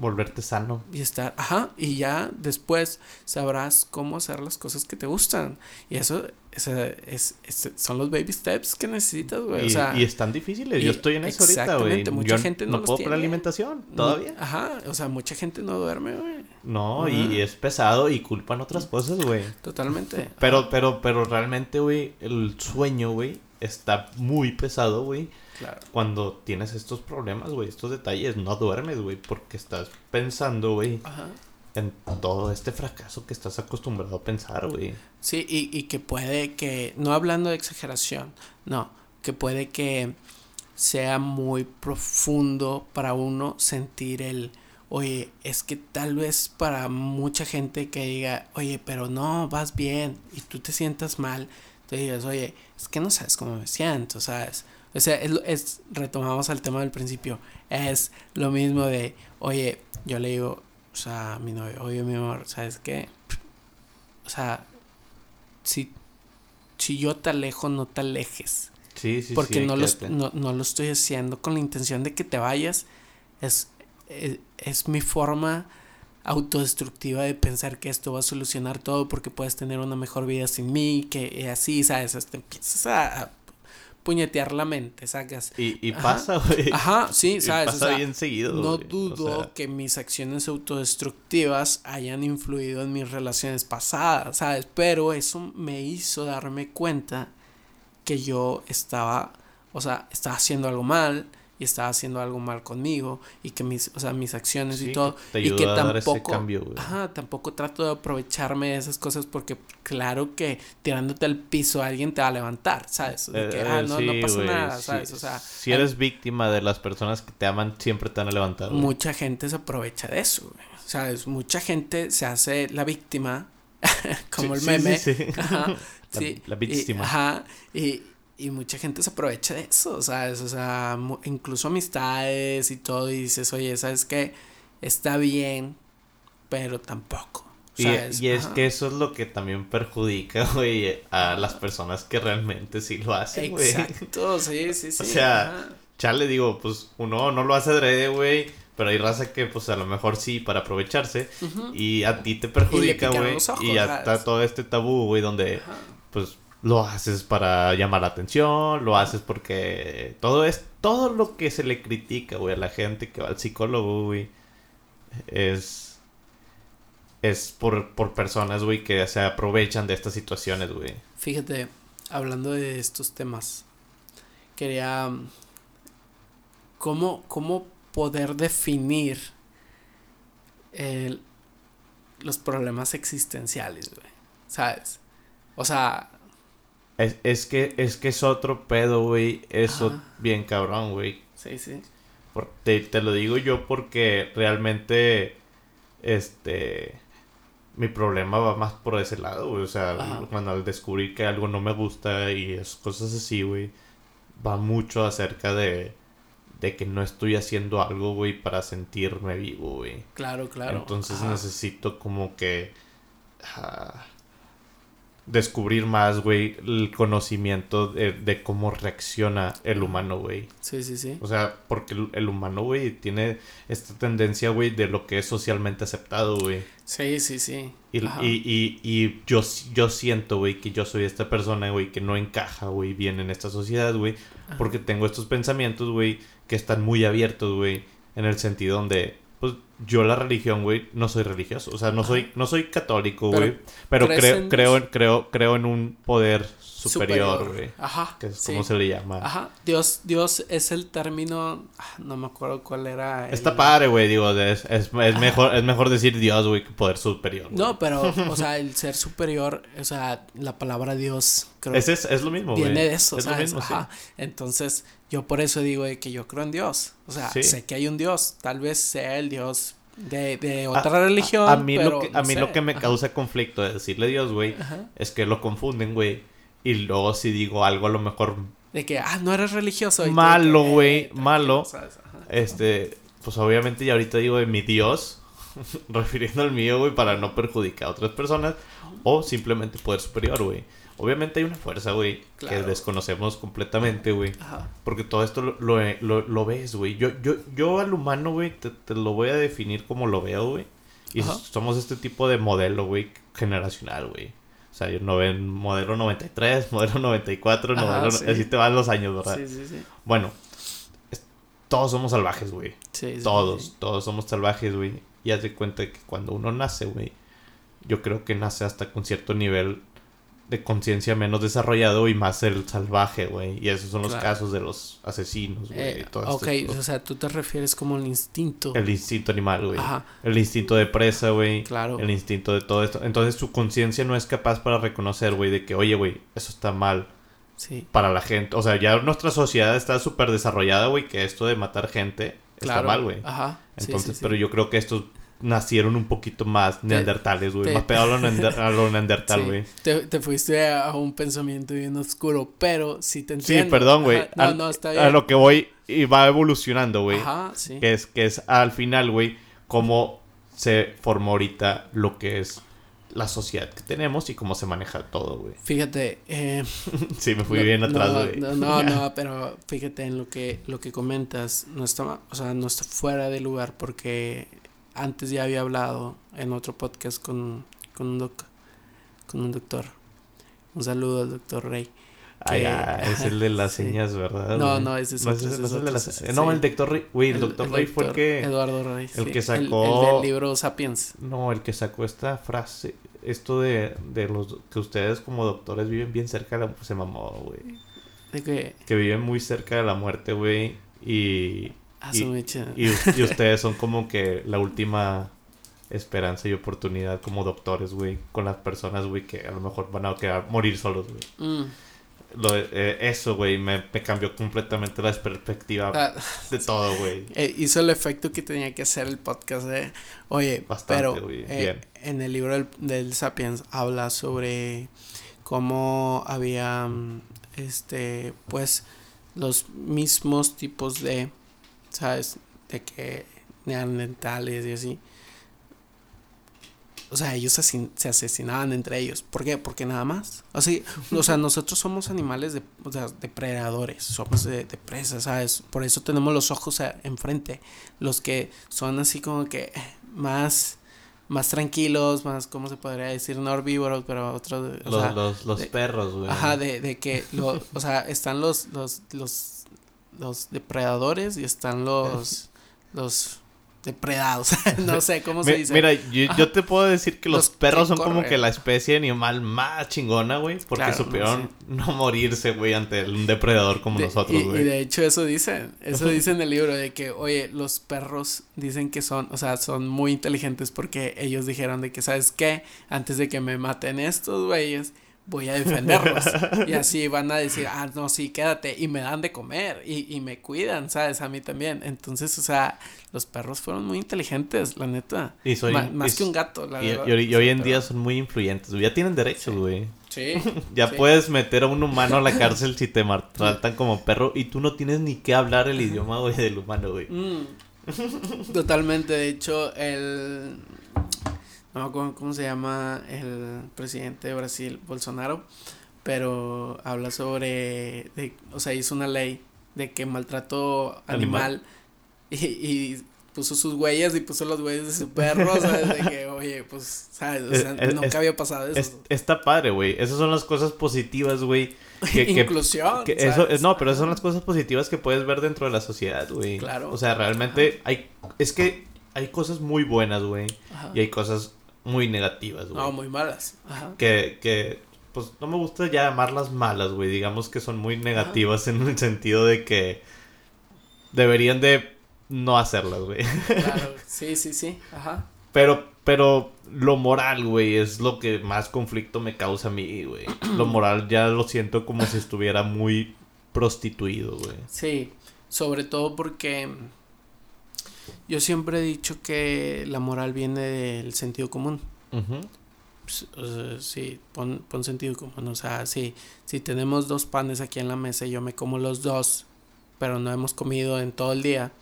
Volverte sano. y estar, ajá, y ya después sabrás cómo hacer las cosas que te gustan. Y eso, esa es, es- son los baby steps que necesitas, güey. Y, o sea, y están difíciles. y- Yo estoy en eso ahorita, güey. mucha Yo gente no no los puedo por alimentación todavía. Ajá, o sea, mucha gente no duerme, güey. No, Ajá. y es pesado y culpan otras cosas, güey. Totalmente. Pero, pero, pero realmente, güey, el sueño, güey, está muy pesado, güey. Claro. Cuando tienes estos problemas, güey, estos detalles, no duermes, güey, porque estás pensando, güey, en todo este fracaso que estás acostumbrado a pensar, güey. Sí, y, y que puede que, no hablando de exageración, no, que puede que sea muy profundo para uno sentir el, oye, es que tal vez para mucha gente que diga, oye, pero no, vas bien, y tú te sientas mal, te digas, oye, es que no sabes cómo me siento, ¿sabes? O sea, es, es, retomamos al tema del principio, es lo mismo de, oye, yo le digo, o sea, a mi novio, oye, mi amor, ¿sabes qué? O sea, si, si yo te alejo, no te alejes. Sí, sí, porque sí. no, lo, no, no lo estoy haciendo con la intención de que te vayas. Es, es, es mi forma autodestructiva de pensar que esto va a solucionar todo porque puedes tener una mejor vida sin mí, que así, ¿sabes? Empiezas a, a puñetear la mente, sacas. Y, y Ajá. pasa, güey. Ajá, sí, Y ¿sabes? O pasa sea, bien seguido, no. O dudo sea, que mis acciones autodestructivas hayan influido en mis relaciones pasadas, ¿sabes? Pero eso me hizo darme cuenta que yo estaba, o sea, estaba haciendo algo mal y estaba haciendo algo mal conmigo y que mis, o sea, mis acciones sí, y todo te y que a dar ese tampoco, cambio, güey. ajá, tampoco trato de aprovecharme de esas cosas porque claro que tirándote al piso alguien te va a levantar, ¿sabes? De que, Eh, ah, no, no sí, pasa güey, nada, sí. ¿sabes? O sea, si eres víctima de las personas que te aman, siempre te van a levantar. güey. mucha gente se aprovecha de eso, güey. ¿Sabes? Mucha gente se hace la víctima, [LAUGHS] como Sí, el sí, meme. sí, sí. Ajá, [LAUGHS] La- sí, la y- víctima. ajá, y, y mucha gente se aprovecha de eso, ¿sabes? O sea, incluso amistades y todo, y dices, oye, ¿sabes qué? Está bien, pero tampoco. Y, ¿sabes? y es que eso es lo que también perjudica, [LAUGHS] güey, a las personas que realmente sí lo hacen, güey. Exacto, sí, [LAUGHS] sí, sí. O sea, ajá. Chale, digo, pues uno no lo hace adrede, güey. Pero hay raza que, pues a lo mejor sí, para aprovecharse. Y a ti te perjudica, güey. Y ya está todo este tabú, güey, donde, Ajá. pues, lo haces para llamar la atención, lo haces porque todo es, todo lo que se le critica, güey, a la gente que va al psicólogo, güey, es, es por, por personas, güey, que se aprovechan de estas situaciones, güey. Fíjate, hablando de estos temas, quería cómo, cómo poder definir el- los problemas existenciales, güey. ¿Sabes? O sea, Es, es que, es que es otro pedo, güey, eso Ajá. bien cabrón, güey. sí, sí. Por- te, te lo digo yo porque realmente, este, mi problema va más por ese lado, güey. O sea, Ajá. cuando al descubrir que algo no me gusta y es cosas así, güey, va mucho acerca de, de que no estoy haciendo algo, güey, para sentirme vivo, güey. Claro, claro. Entonces Ajá. necesito como que ah, descubrir más, güey, el conocimiento de, de cómo reacciona el humano, güey. Sí, sí, sí. O sea, porque el, el humano, güey, tiene esta tendencia, güey, de lo que es socialmente aceptado, güey. Sí, sí, sí. Y, y, y, y yo, yo siento, güey, que yo soy esta persona, güey, que no encaja, güey, bien en esta sociedad, güey. Ajá. Porque tengo estos pensamientos, güey, que están muy abiertos, güey. En el sentido donde, pues, yo la religión, güey, no soy religioso. O sea, no soy, no soy católico, güey. Pero, ¿crees creo, en creo, creo, creo en un poder superior, güey. Ajá. Que es sí. como se le llama. Ajá. Dios, Dios es el término. ah, No me acuerdo cuál era. el- Está padre, güey, digo, es, es, es mejor, es mejor decir Dios, güey, que poder superior. No, pero, o sea, el ser superior, o sea, la palabra Dios, creo Ese es, es lo mismo, güey. viene de eso, Es lo mismo, sí. Ajá. Entonces, yo por eso digo de que yo creo en Dios. O sea, Sí. sé que hay un Dios. Tal vez sea el Dios de, de A- otra religión. A, a mí, pero lo que, no a mí sé. lo que me Ajá. causa conflicto de decirle Dios, güey, es que lo confunden, güey. Y luego si digo algo a lo mejor, De que, ah, no eres religioso. y Malo, güey, eh, malo. este, pues obviamente ya ahorita digo de mi Dios, [LAUGHS] refiriendo al mío, güey, para no perjudicar a otras personas. O simplemente poder superior, güey. Obviamente hay una fuerza, güey, que desconocemos completamente, güey. Ajá. Porque todo esto lo, lo, lo- lo ves, güey. Yo, yo, yo al humano, güey, te, te lo voy a definir como lo veo, güey. Y Ajá. somos este tipo de modelo, güey, generacional, güey. O sea, yo no ven modelo 93, [LAUGHS] modelo 94, Ajá, modelo... sí. Así te van los años, ¿verdad? Sí, sí, sí. Bueno, es- todos somos salvajes, güey. Sí, sí, Todos, sí. todos somos salvajes, güey. Y haz de cuenta que cuando uno nace, güey, yo creo que nace hasta con cierto nivel de conciencia menos desarrollado y más el salvaje, güey. Y esos son los Claro. casos de los asesinos, güey. Eh, ok, este tipo. o sea, tú te refieres como el instinto. El instinto animal, güey. Ajá, El instinto de presa, güey. claro. El instinto de todo esto. Entonces su conciencia no es capaz para reconocer, güey, de que, oye, güey, eso está mal Sí, para la gente. O sea, ya nuestra sociedad está súper desarrollada, güey, que esto de matar gente claro. está mal, güey. Ajá. sí, Entonces, sí, sí. pero yo creo que estos nacieron un poquito más neandertales, güey. Más pegado a lo, [LAUGHS] neandertal, Sí, güey. Te, te fuiste a un pensamiento bien oscuro, pero sí te Sí, entiendo. perdón, güey. No, no, está bien. A lo que voy y va evolucionando, güey. Ajá, sí. Que es, que es al final, güey, cómo se formó ahorita lo que es la sociedad que tenemos y cómo se maneja todo, güey. Fíjate, eh, [LAUGHS] Sí, me fui no- bien atrás, güey. No, no, no, [LAUGHS] pero fíjate en lo que, lo que comentas, no está, o sea, no está fuera de lugar porque antes ya había hablado en otro podcast con, con un doc, con un doctor. Un saludo al doctor Rey. Ah, que- ya, es el de [LAUGHS] las sí. señas, ¿verdad? No, no, ese es No, ese es el de las- No, el doctor Rey, güey, el, doctor Rey fue el que... Eduardo Rey. el sí, que El, sacó- el del libro Sapiens. No, el que sacó esta frase, esto de, de los que ustedes como doctores viven bien cerca de la se mamó, güey. De que Que viven muy cerca de la muerte, güey. Y, a Y- [LAUGHS] ustedes son como que la última esperanza y oportunidad como doctores, güey. Con las personas, güey, que a lo mejor van a quedar morir solos, güey. Mm. Lo eh, eso, güey, me, me cambió completamente la perspectiva Ah, de todo, güey. eh, hizo el efecto que tenía que hacer el podcast de, oye, Bastante, pero eh, bien. en el libro del, del Sapiens habla sobre cómo había, mm, este, pues, los mismos tipos de, ¿sabes? De que neandertales y así. O sea, ellos asin- se asesinaban entre ellos. ¿Por qué? Porque nada más. Así, o sea, [LAUGHS] nosotros somos animales de, o sea, depredadores, somos de, de presa, ¿sabes? Por eso tenemos los ojos enfrente. Los que son así como que más, más tranquilos, más, ¿cómo se podría decir? No herbívoros, pero otros. Los, sea, los, los de- perros, güey. Ajá, de, de que, lo, o sea, están los, los, los, los depredadores y están los, [LAUGHS] los depredados. [LAUGHS] no sé cómo se dice. Mira, yo, yo te puedo decir que los, perros son como que la especie animal más chingona, güey. Porque Claro, no supieron no, morirse, güey, ante un depredador como De- nosotros, y, y güey. de hecho eso dicen, eso [LAUGHS] dice en el libro de que, oye, los perros dicen que son, o sea, son muy inteligentes porque ellos dijeron de que, ¿sabes qué? Antes de que me maten estos güeyes, voy a defenderlos. [LAUGHS] y así van a decir, ah, no, sí, quédate. Y me dan de comer y, y me cuidan, ¿sabes? A mí también. Entonces, o sea, los perros fueron muy inteligentes, la neta. Y soy- Ma- más y- que un gato, la Y, verdad. y hoy- en día son muy influyentes. Ya tienen derechos, Sí. güey. Sí. [LAUGHS] Ya sí. puedes meter a un humano a la cárcel si te maltratan [LAUGHS] como perro y tú no tienes ni que hablar el idioma, güey, del humano, güey. Mm. Totalmente, de hecho, el... No me acuerdo cómo se llama el presidente de Brasil, Bolsonaro, pero habla sobre, de, o sea, hizo una ley de que maltrato animal, Y, y puso sus huellas y puso las huellas de su perro, ¿sabes? De que, [LAUGHS] oye, pues, ¿sabes? O sea, Es- es- nunca es- había pasado eso. Es- está padre, güey. Esas son las cosas positivas, güey. [LAUGHS] Que, que- Inclusión. que eso, no, pero esas son las cosas positivas que puedes ver dentro de la sociedad, güey. Claro. O sea, realmente hay... Es que hay cosas muy buenas, güey. Y hay cosas muy negativas, güey. No, muy malas. Ajá. que, que, pues no me gusta ya llamarlas malas, güey. Digamos que son muy negativas en el sentido de que deberían de no hacerlas, güey. Claro, [LAUGHS] sí, sí, sí. Ajá. Pero, pero lo moral, güey, es lo que más conflicto me causa a mí, güey. [CLEARS THROAT] Lo moral ya lo siento como si estuviera muy prostituido, güey. Sí, sobre todo porque yo siempre he dicho que la moral viene del sentido común. Pues, o sea, sí, pon, pon sentido común. O sea, sí, si tenemos dos panes aquí en la mesa y yo me como los dos, pero no hemos comido en todo el día,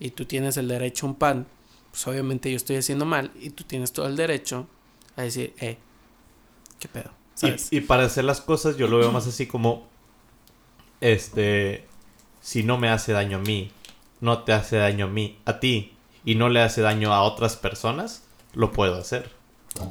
y tú tienes el derecho a un pan, pues obviamente yo estoy haciendo mal y tú tienes todo el derecho a decir, eh, ¿qué pedo? ¿Sabes? Y, y para hacer las cosas yo lo veo más así como, este, si no me hace daño a mí, no te hace daño a mí, a ti, y no le hace daño a otras personas, lo puedo hacer.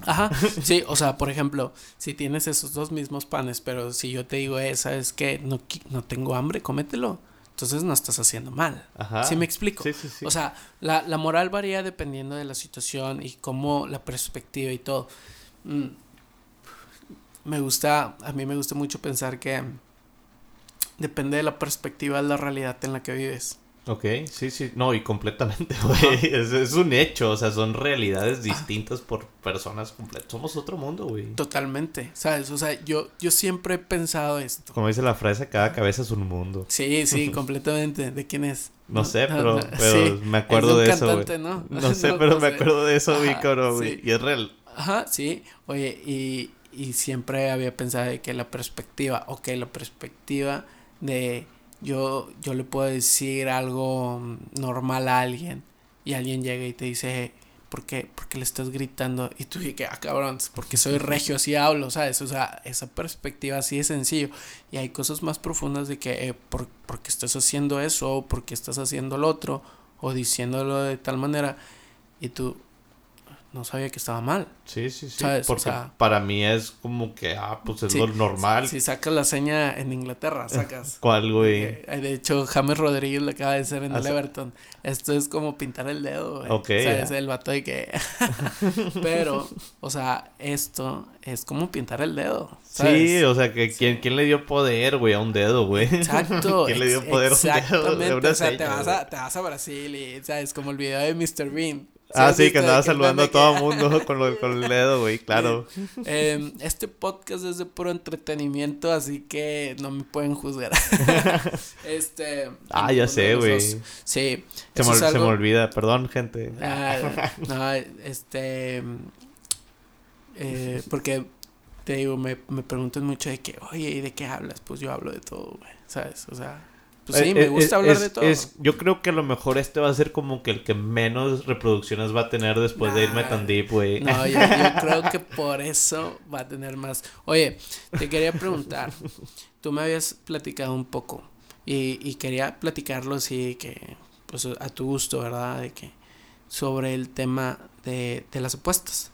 Ajá, sí, o sea, por ejemplo, si tienes esos dos mismos panes, pero si yo te digo, eh, ¿sabes qué? No, no tengo hambre, cómetelo. Entonces no estás haciendo mal. Ajá. ¿Sí me explico? Sí, sí, sí. O sea, la, la moral varía dependiendo de la situación y cómo la perspectiva y todo. Mm, Me gusta, a mí me gusta mucho pensar que depende de la perspectiva de la realidad en la que vives. Ok, sí, sí. No, y completamente, [LAUGHS] güey. Es, es un hecho. O sea, son Ah. realidades distintas por personas completas. Somos otro mundo, güey. Totalmente, ¿sabes? O sea, yo, yo siempre he pensado esto. Como dice la frase, cada cabeza es un mundo. Sí, sí, [LAUGHS] completamente. ¿De quién es? No sé, pero, no, [LAUGHS] pero sí. me acuerdo Es de un eso, güey. ¿no? No sé, pero me sé. acuerdo de eso, cabrón, güey. sí. Y es real. Ajá, sí. Oye, y, y siempre había pensado de que la perspectiva, ok, la perspectiva de yo, yo le puedo decir algo normal a alguien y alguien llega y te dice, ¿por qué? ¿Por qué le estás gritando? Y tú dices, ah, cabrón, es porque soy regio, así hablo, ¿sabes? O sea, esa perspectiva así de sencillo. Y hay cosas más profundas de que, eh, ¿por, ¿por qué estás haciendo eso? ¿O por qué estás haciendo lo otro? O diciéndolo de tal manera. Y tú, no sabía que estaba mal. Sí, sí, sí. ¿Sabes? O Porque sea- para mí es como que, ah, pues es Sí, lo normal. Si sacas la seña en Inglaterra, [LAUGHS] sacas. ¿Cuál, güey? Eh, De hecho, James Rodríguez le acaba de hacer en Ah, el. Everton. Esto es como pintar el dedo, güey. El vato de que. [LAUGHS] Pero, o sea, esto es como pintar el dedo. ¿sabes? Sí, o sea, que ¿quién, ¿quién le dio poder, güey, a un dedo, güey? Exacto. [LAUGHS] ¿Quién le dio poder a un dedo? Exactamente. o sea, te vas, a, te vas a Brasil y, ¿sabes? Como el video de Mr. Bean. Ah, sí, que andaba saludando a todo el mundo [LAUGHS] con, lo- con el dedo, güey, [LAUGHS] claro. Eh, este podcast es de puro entretenimiento, así que no me pueden juzgar. [LAUGHS] este. Ah, ya sé, güey. dos. Se, Sí. me, se me olvida, perdón, gente. Ah, no, este. eh, porque te digo, me, me preguntan mucho de que, oye, ¿y de qué hablas? Pues yo hablo de todo, güey, ¿sabes? O sea, pues sí, Eh, me eh, gusta es- hablar es- de todo. es- yo creo que a lo mejor este va a ser como que el que menos reproducciones va a tener después de irme tan deep, güey. No, yo, yo [LAUGHS] creo que por eso va a tener más. Oye, te quería preguntar. Tú me habías platicado un poco y, y quería platicarlo así que, pues a tu gusto, ¿verdad? De que sobre el tema de, de las apuestas.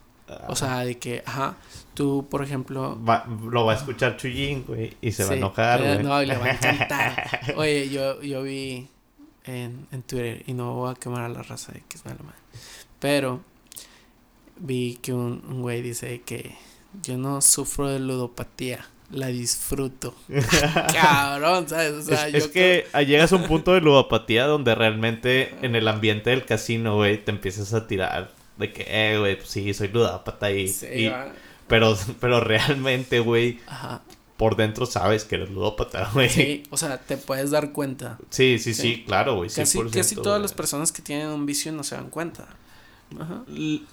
O sea, de que, ajá, tú, por ejemplo. Va- lo va a escuchar Chuyín, güey, y se va a enojar, eh, güey. No, y le va a encantar. [LAUGHS] Oye, yo, yo vi en, en Twitter, y no voy a quemar a la raza de que es mala madre, pero vi que un, un güey dice que yo no sufro de ludopatía, la disfruto. [LAUGHS] Cabrón, ¿sabes? O sea, es, yo es que llegas a un punto de ludopatía donde realmente en el ambiente del casino, güey, te empiezas a tirar de que, eh, güey, pues sí, soy ludópata y, Sí, y-. pero, [LAUGHS] pero realmente, güey, Ajá. por dentro sabes que eres ludópata, güey. Sí, Sí, o sea, te puedes dar cuenta. sí, sí, Sí. claro, güey. Casi, 100%, casi todas las personas que tienen un vicio no se dan cuenta. Ajá.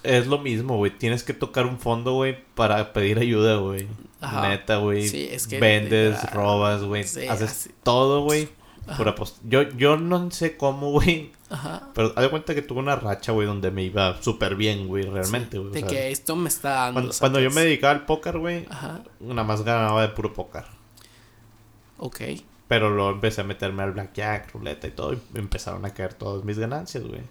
Es lo mismo, güey. Tienes que tocar un fondo, güey, para pedir ayuda, güey. Ajá. Neta, güey. Sí, es que Vendes, robas, güey. sí, haces así. todo, güey. Ajá. Por apost- Yo, yo no sé cómo, güey. Ajá. Pero haz de cuenta que tuve una racha, güey, donde me iba súper bien, güey, realmente, güey. De sea, que esto me está dando. cuando, cuando yo me dedicaba al póker, güey, Ajá. nada más ganaba de puro póker. Ok. Pero luego empecé a meterme al blackjack, ruleta y todo, y empezaron a caer todas mis ganancias, güey.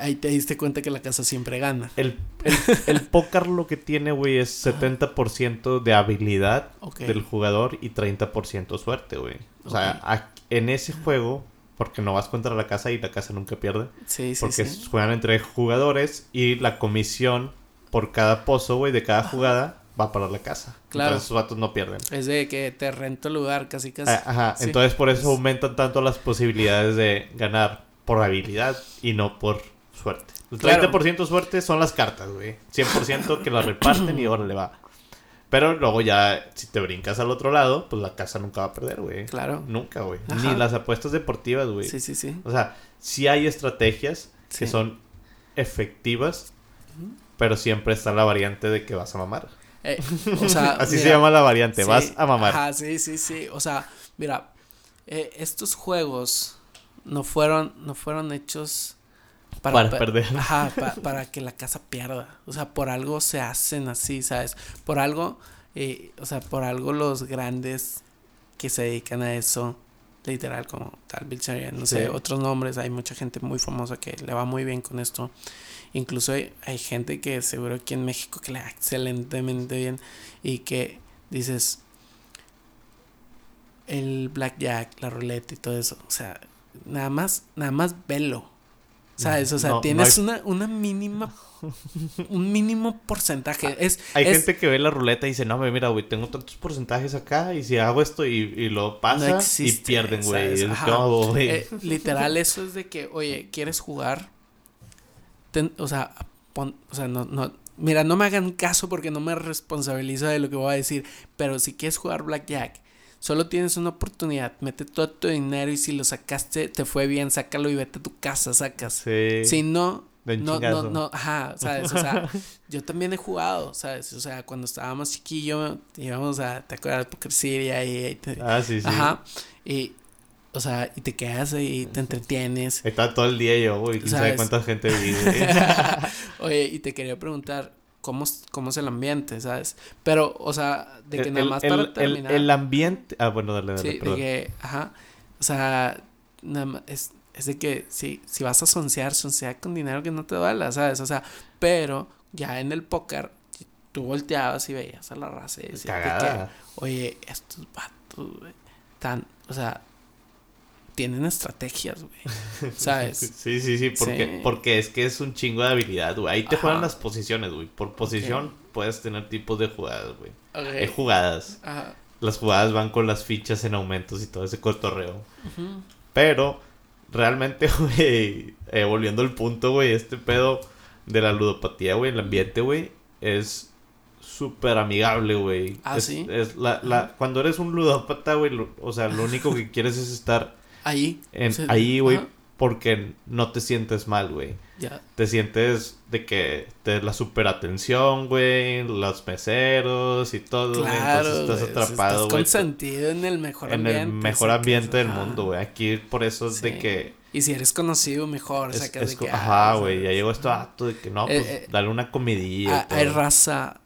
Ahí te diste cuenta que la casa siempre gana. El, el, el [LAUGHS] póker lo que tiene, güey, es 70% de habilidad del jugador y 30% suerte, güey. O sea, Ok. a- en ese juego porque no vas contra la casa y la casa nunca pierde. Sí, sí, Porque sí. juegan entre jugadores y la comisión por cada pozo, güey, de cada jugada va para la casa. Claro. Entonces esos vatos no pierden. Es de que te rento el lugar casi casi. Ah, Ajá, Sí. entonces por eso Es- aumentan tanto las posibilidades de ganar por habilidad y no por suerte. El Claro. 30% suerte son las cartas, güey. 100% que las reparten y ahora le va. Pero luego ya, si te brincas al otro lado, pues la casa nunca va a perder, güey. Claro. Nunca, güey. Ni las apuestas deportivas, güey. Sí, sí, sí. O sea, sí hay estrategias que son efectivas, pero siempre está la variante de que vas a mamar. Eh, o sea, [LAUGHS] Así se llama la variante, sí, vas a mamar. Ajá, sí, sí, sí. O sea, mira, eh, estos juegos no fueron, no fueron hechos Para pe- perder. Ajá, [LAUGHS] pa- para que la casa pierda. O sea, por algo se hacen así, ¿sabes? Por algo, eh, o sea, por algo los grandes que se dedican a eso, literal, como tal Bill Sheridan, no Sí. sé, otros nombres, hay mucha gente muy famosa que le va muy bien con esto. Incluso hay, hay gente que seguro aquí en México que le va excelentemente bien y que dices el blackjack, la ruleta y todo eso, o sea, nada más, nada más velo. ¿Sabes? O sea, No, no tienes hay- una, una mínima, un mínimo porcentaje. Es, Hay es- gente que ve la ruleta y dice, no, mira, güey, tengo tantos porcentajes acá y si hago esto y, y lo pasa y existe, pierden, güey. Eh, literal, eso es de que, oye, ¿quieres jugar? Ten- o sea, pon- o sea, no, no, mira, no me hagan caso porque no me responsabilizo de lo que voy a decir, pero si quieres jugar Blackjack, solo tienes una oportunidad, mete todo tu dinero y si lo sacaste, te fue bien, sácalo y vete a tu casa, sacas. sí. Si no, no, no, no, ajá, ¿sabes? O sea, [LAUGHS] yo también he jugado, ¿sabes? O sea, cuando estaba más chiquillo, íbamos a, ¿te acuerdas? Poker City, ahí, ahí te- Ah, sí, sí. Ajá. Y, o sea, y te quedas ahí, te entretienes. Está todo el día yo, güey. ¿Quién sabe ¿Sabes? cuánta gente vive? [LAUGHS] Oye, y te quería preguntar, ¿cómo, es- ¿cómo es el ambiente, sabes? Pero, o sea, de que el, nada más el- para el- terminar. el ambiente... Ah, bueno, dale, dale, sí, de perdón. que, ajá. O sea, nada más, es, es de que si, si vas a soncear, soncear con dinero que no te duela, ¿sabes? O sea, pero ya en el póker, tú volteabas y veías a la raza y decías de que, oye, estos vatos, güey, tan, o sea, tienen estrategias, güey, [LAUGHS] ¿sabes? Sí, sí, sí, porque, Sí. porque es que es un chingo de habilidad, güey. Ahí te Ajá. juegan las posiciones, güey. Por posición puedes tener tipos de jugadas, güey. Hay Ok. jugadas. Ajá. Las jugadas van con las fichas en aumentos y todo ese cotorreo. Ujú. Pero, realmente, [LAUGHS] güey, eh, volviendo al punto, güey, este pedo de la ludopatía, güey, el ambiente, güey, es súper amigable, güey. Ah, es, ¿sí? es la, la, cuando eres un ludópata, güey, lo- o sea, lo único que quieres es estar Ahí. en, Sí, ahí, güey, ajá. porque no te sientes mal, güey. Ya. Te sientes de que te la super atención, güey, los meseros y todo. Claro. Entonces estás güey, atrapado, Estás güey. consentido en el mejor En ambiente. el mejor ambiente del ajá. mundo, güey. Aquí por eso es de que Y si eres conocido, mejor. Es- sacas es de que, ajá, ah, güey, ya llegó esto acto de que no, Eh, pues eh, dale una comidilla. Ah, hay raza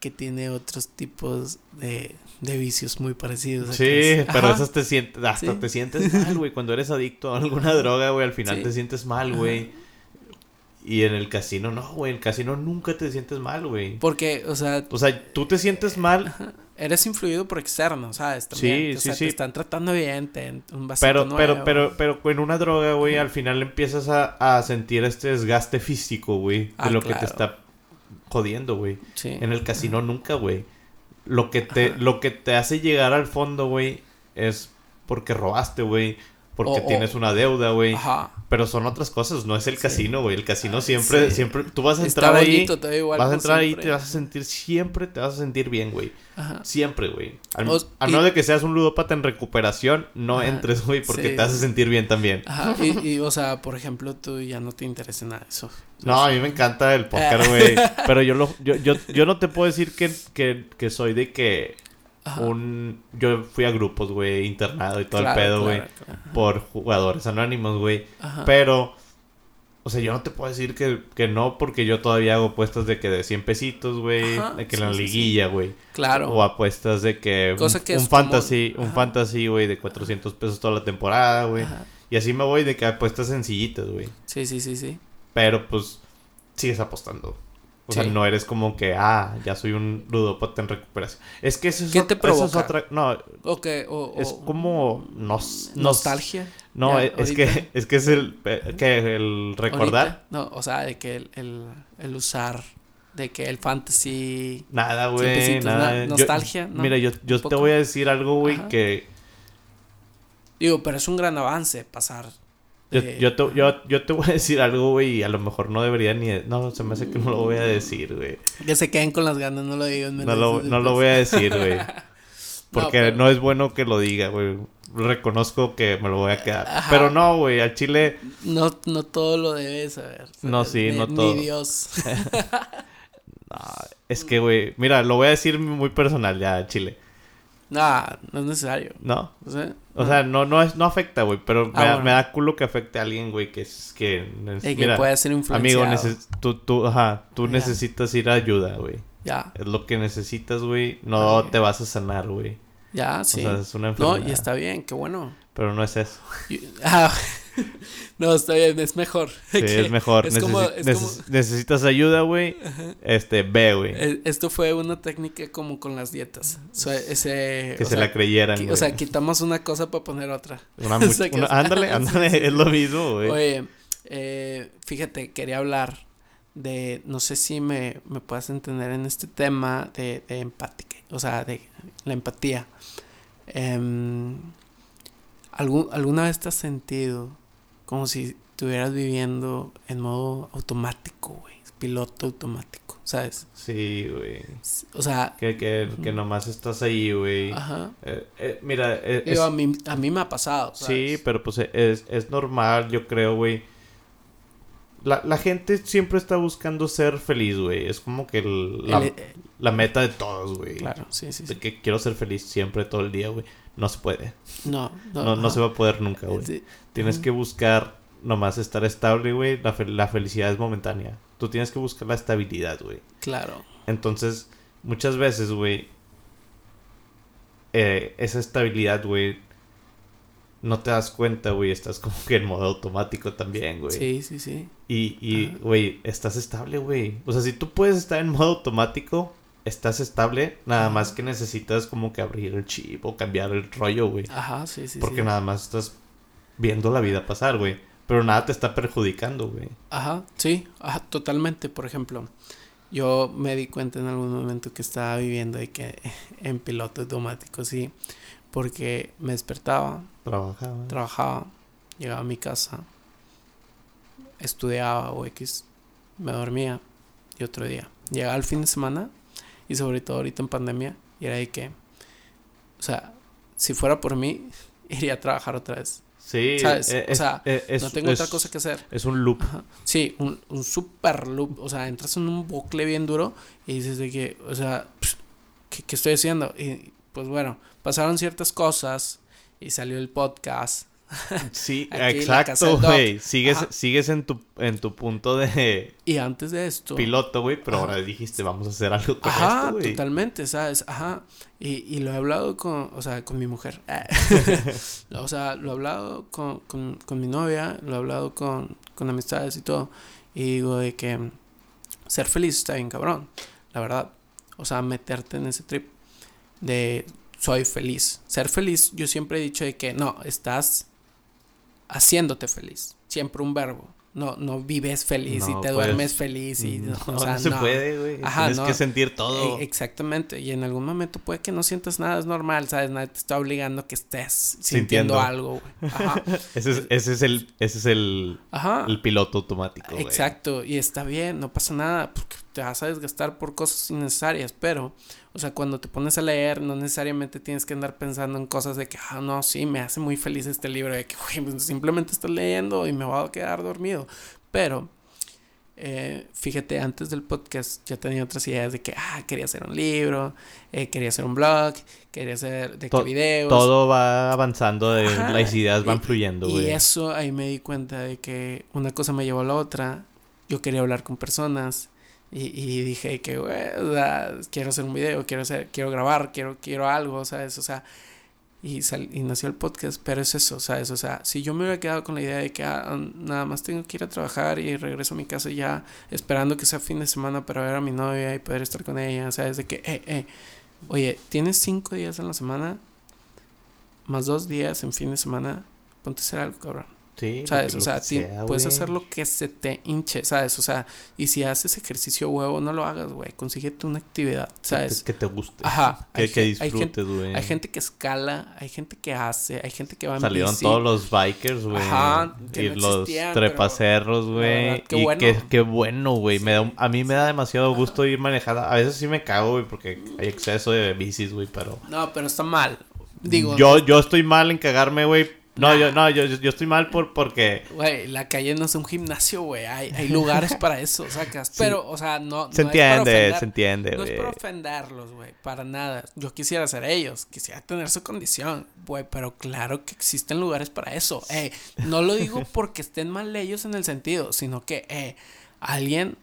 que tiene otros tipos de, de vicios muy parecidos. a Sí, que pero esas te sientes, hasta Sí. te sientes mal, güey. Cuando eres adicto a alguna droga, güey, al final Sí. te sientes mal, güey. Y en el casino no, güey, en el casino nunca te sientes mal, güey. Porque, o sea, O sea, tú te sientes mal, eres influido por externos, ¿sabes? También, Sí, o sí, sea, sí. Te están tratando bien, te, un pero, nuevo. pero, pero, pero con una droga, güey, al final empiezas a, a sentir este desgaste físico, güey, de Ah, lo que te está jodiendo, güey. Sí. En el casino nunca, güey. Lo que te, Ajá. lo que te hace llegar al fondo, güey, es porque robaste, güey. Porque tienes una deuda, güey. Ajá. Pero son otras cosas, no es el Sí. casino, güey. El casino siempre, sí. siempre, tú vas a Está entrar ahí, bonito, te da igual. vas a entrar ahí y siempre. te vas a sentir, siempre te vas a sentir bien, güey. Ajá. Siempre, güey. Al- O- A y- menos de que seas un ludópata en recuperación, no Ajá. entres, güey, porque Sí, te hace sí. sentir bien también. Ajá. Y, y, o sea, por ejemplo, tú ya no te interesa nada de eso. No, a mí me encanta el póker, Ah. güey. [LAUGHS] Pero yo, lo, yo, yo, yo no te puedo decir que, que, que soy de que Ajá. un... Yo fui a grupos, güey, internado y todo Claro, el pedo, güey. claro. Por jugadores anónimos, güey. Pero... O sea, yo no te puedo decir que, que no porque yo todavía hago apuestas de que de 100 pesitos, güey. De que sí, la liguilla, güey. Claro. O apuestas de que... Cosa un, que un es común. fantasy, un Ajá. fantasy, güey, de 400 pesos toda la temporada, güey. Y así me voy de que apuestas sencillitas, güey. Sí, sí, sí, sí. Pero pues sigues apostando. O sea, no eres como que, ah, ya soy un ludópata en recuperación. Es que eso es, ¿Qué te eso es provoca? otra... No, O que, o, es como... Nos, nos- nostalgia. No, Ya, es, que, [LAUGHS] es que es el... Que el recordar... Ahorita, No, o sea, de que el, el, el usar, de que el fantasy. Nada, güey, nada. Yo- nostalgia, ¿no? Mira, yo, yo te voy a decir algo, güey, que... Digo, pero es un gran avance pasar. Yo, de- yo, te, yo, yo te voy a decir algo, güey, y a lo mejor no debería ni... No, se me hace que no lo voy a decir, güey. Que se queden con las ganas, no lo digan. No lo no lo voy a decir, güey. [LAUGHS] Porque pero- no es bueno que lo diga, güey. Reconozco que me lo voy a quedar. Ajá. Pero no, güey, al chile... No, no todo lo debes saber. No, sí, Ni- no ni todo. Dios. [LAUGHS] no, es que, güey, mira, lo voy a decir muy personal ya, al chile. No, no es necesario. ¿No? O sea, O sea, no, no, es, no afecta, güey. Pero Ah, me, da, bueno. me da culo que afecte a alguien, güey, que es que... que mira, puede ser amigo, influenciado. neces- tú, tú, ajá, tú necesitas ir a ayuda, güey. Ya, Es lo que necesitas, güey. No te vas a sanar, güey. ya, sí. O sea, es una no, enfermedad. y está bien, qué bueno. Pero no es eso. Y- [LAUGHS] ah, [LAUGHS] no, está bien, es mejor. Sí, Que- es mejor. es como- Necesi- es neces- como- Necesitas ayuda, güey. Este, ve, güey. Eh, Esto fue una técnica como con las dietas. O sea, ese, que o se sea, la creyeran, o sea, quitamos una cosa para poner otra. Una [LAUGHS] o sea, una- [LAUGHS] ándale, ándale, es lo mismo, güey. Oye, eh, fíjate, quería hablar de, no sé si me, me puedas entender en este tema de, de empática, o sea, de la empatía. Em, ¿algún- ¿Alguna vez te has sentido como si estuvieras viviendo en modo automático, güey? Piloto automático, ¿sabes? Sí, güey. O sea, Que, que, que nomás estás ahí, güey. ajá. Eh, eh, mira, eh, es- Digo, a, mí, a mí me ha pasado, ¿sabes? sí, pero pues es, es normal, yo creo, güey. La, la gente siempre está buscando ser feliz, güey. Es como que el- la, El- eh, la meta de todos, güey. claro, sí, sí, De sí. que quiero ser feliz siempre, todo el día, güey. No se puede. No, no, No, no se va a poder nunca, güey. Sí, Tienes que buscar nomás estar estable, güey. La, la felicidad es momentánea. Tú tienes que buscar la estabilidad, güey. Claro. Entonces, muchas veces, güey, eh, esa estabilidad, güey, no te das cuenta, güey. Estás como que en modo automático también, güey. Sí, sí, sí. Y, y, güey, estás estable, güey. O sea, si tú puedes estar en modo automático, estás estable. Nada más que necesitas como que abrir el chip o cambiar el rollo, güey. Ajá, sí, sí, Porque sí. nada más estás viendo la vida pasar, güey. Pero nada te está perjudicando, güey. Ajá, sí, ajá, totalmente. Por ejemplo, yo me di cuenta en algún momento que estaba viviendo de que [LAUGHS] en piloto automático, sí, porque me despertaba, Trabajaba. trabajaba, llegaba a mi casa, estudiaba o X, me dormía y otro día. Llegaba el fin de semana y sobre todo ahorita en pandemia y era de que, o sea, si fuera por mí, [LAUGHS] iría a trabajar otra vez. sí, ¿Sabes? eh, O sea, eh, es- no tengo es- otra cosa que hacer. Es un loop. Ajá. Sí, un, un super loop. O sea, entras en un bucle bien duro y dices de que, o sea, ¿qué, qué estoy haciendo? Y pues bueno, pasaron ciertas cosas y salió el podcast. Sí, [LAUGHS] exacto, güey. Sigues, Ajá. sigues en tu, en tu punto de Y antes de esto. piloto, güey, pero Ajá. ahora dijiste, vamos a hacer algo con Ajá, esto, totalmente, ¿sabes? Ajá. Y, y lo he hablado con, o sea, con mi mujer. [LAUGHS] [LAUGHS] o sea, lo he hablado con, con, con mi novia, lo he hablado con, con amistades y todo. Y digo de que ser feliz está bien cabrón, la verdad. O sea, meterte en ese trip de soy feliz. Ser feliz, yo siempre he dicho de que no, estás haciéndote feliz. Siempre un verbo. No, no vives feliz No, y te pues, duermes feliz y no, No, o sea, no se no. puede, güey. Tienes que sentir todo. Eh, exactamente, y en algún momento puede que no sientas nada, es normal, ¿sabes? Nadie te está obligando a que estés sintiendo, Sintiendo. algo, güey. Ajá. [LAUGHS] Ese es, ese es el, ese es el, Ajá. el piloto automático, güey. Exacto, y está bien, no pasa nada, porque te vas a desgastar por cosas innecesarias, pero, o sea, cuando te pones a leer, no necesariamente tienes que andar pensando en cosas de que, ah, no, sí, me hace muy feliz este libro, de que, güey, pues, simplemente estás leyendo y me voy a quedar dormido, pero, eh, fíjate, antes del podcast ya tenía otras ideas de que, ah, quería hacer un libro, eh, quería hacer un blog, quería hacer de To- que videos. Todo va avanzando, de, Ajá, las ideas van y- fluyendo, Y güey. eso ahí me di cuenta de que una cosa me llevó a la otra. Yo quería hablar con personas y, y dije que, güey, o sea, quiero hacer un video, quiero hacer, quiero grabar, quiero, quiero algo, ¿sabes? O sea, y, sal, y nació el podcast, pero es eso, ¿sabes? O sea, si yo me hubiera quedado con la idea de que ah, nada más tengo que ir a trabajar y regreso a mi casa ya esperando que sea fin de semana para ver a mi novia y poder estar con ella, ¿sabes? De que, eh, eh, oye, tienes cinco días en la semana, más dos días en fin de semana, ponte a hacer algo, cabrón. Sí, ¿Sabes? O sea, sea, puedes hacer lo que se te hinche, ¿sabes? O sea, y si haces ejercicio huevo, no lo hagas, güey. Consíguete una actividad, ¿sabes? Que te, que te guste. Ajá. Que, hay que disfrutes, güey. Hay gente que escala, hay gente que hace, hay gente que va en Salieron bici. todos los bikers, güey. Ajá, que Y no los trepacerros, güey. Y bueno. qué, qué bueno, güey. Sí. a mí me da demasiado gusto ir manejando. A veces sí me cago, güey, porque hay exceso de bicis, güey, pero... No, pero está mal. Digo, yo, yo estoy mal en cagarme, güey. No, yo, no, yo, yo estoy mal por, porque... güey, la calle no es un gimnasio, güey. Hay, hay lugares [LAUGHS] para eso, sacas. Pero, o sea, no. Se no entiende, ofender. se entiende, No es güey. para ofenderlos, güey, para nada. Yo quisiera ser ellos, quisiera tener su condición, güey, pero claro que existen lugares para eso. Eh, no lo digo [LAUGHS] porque estén mal ellos en el sentido, sino que eh, alguien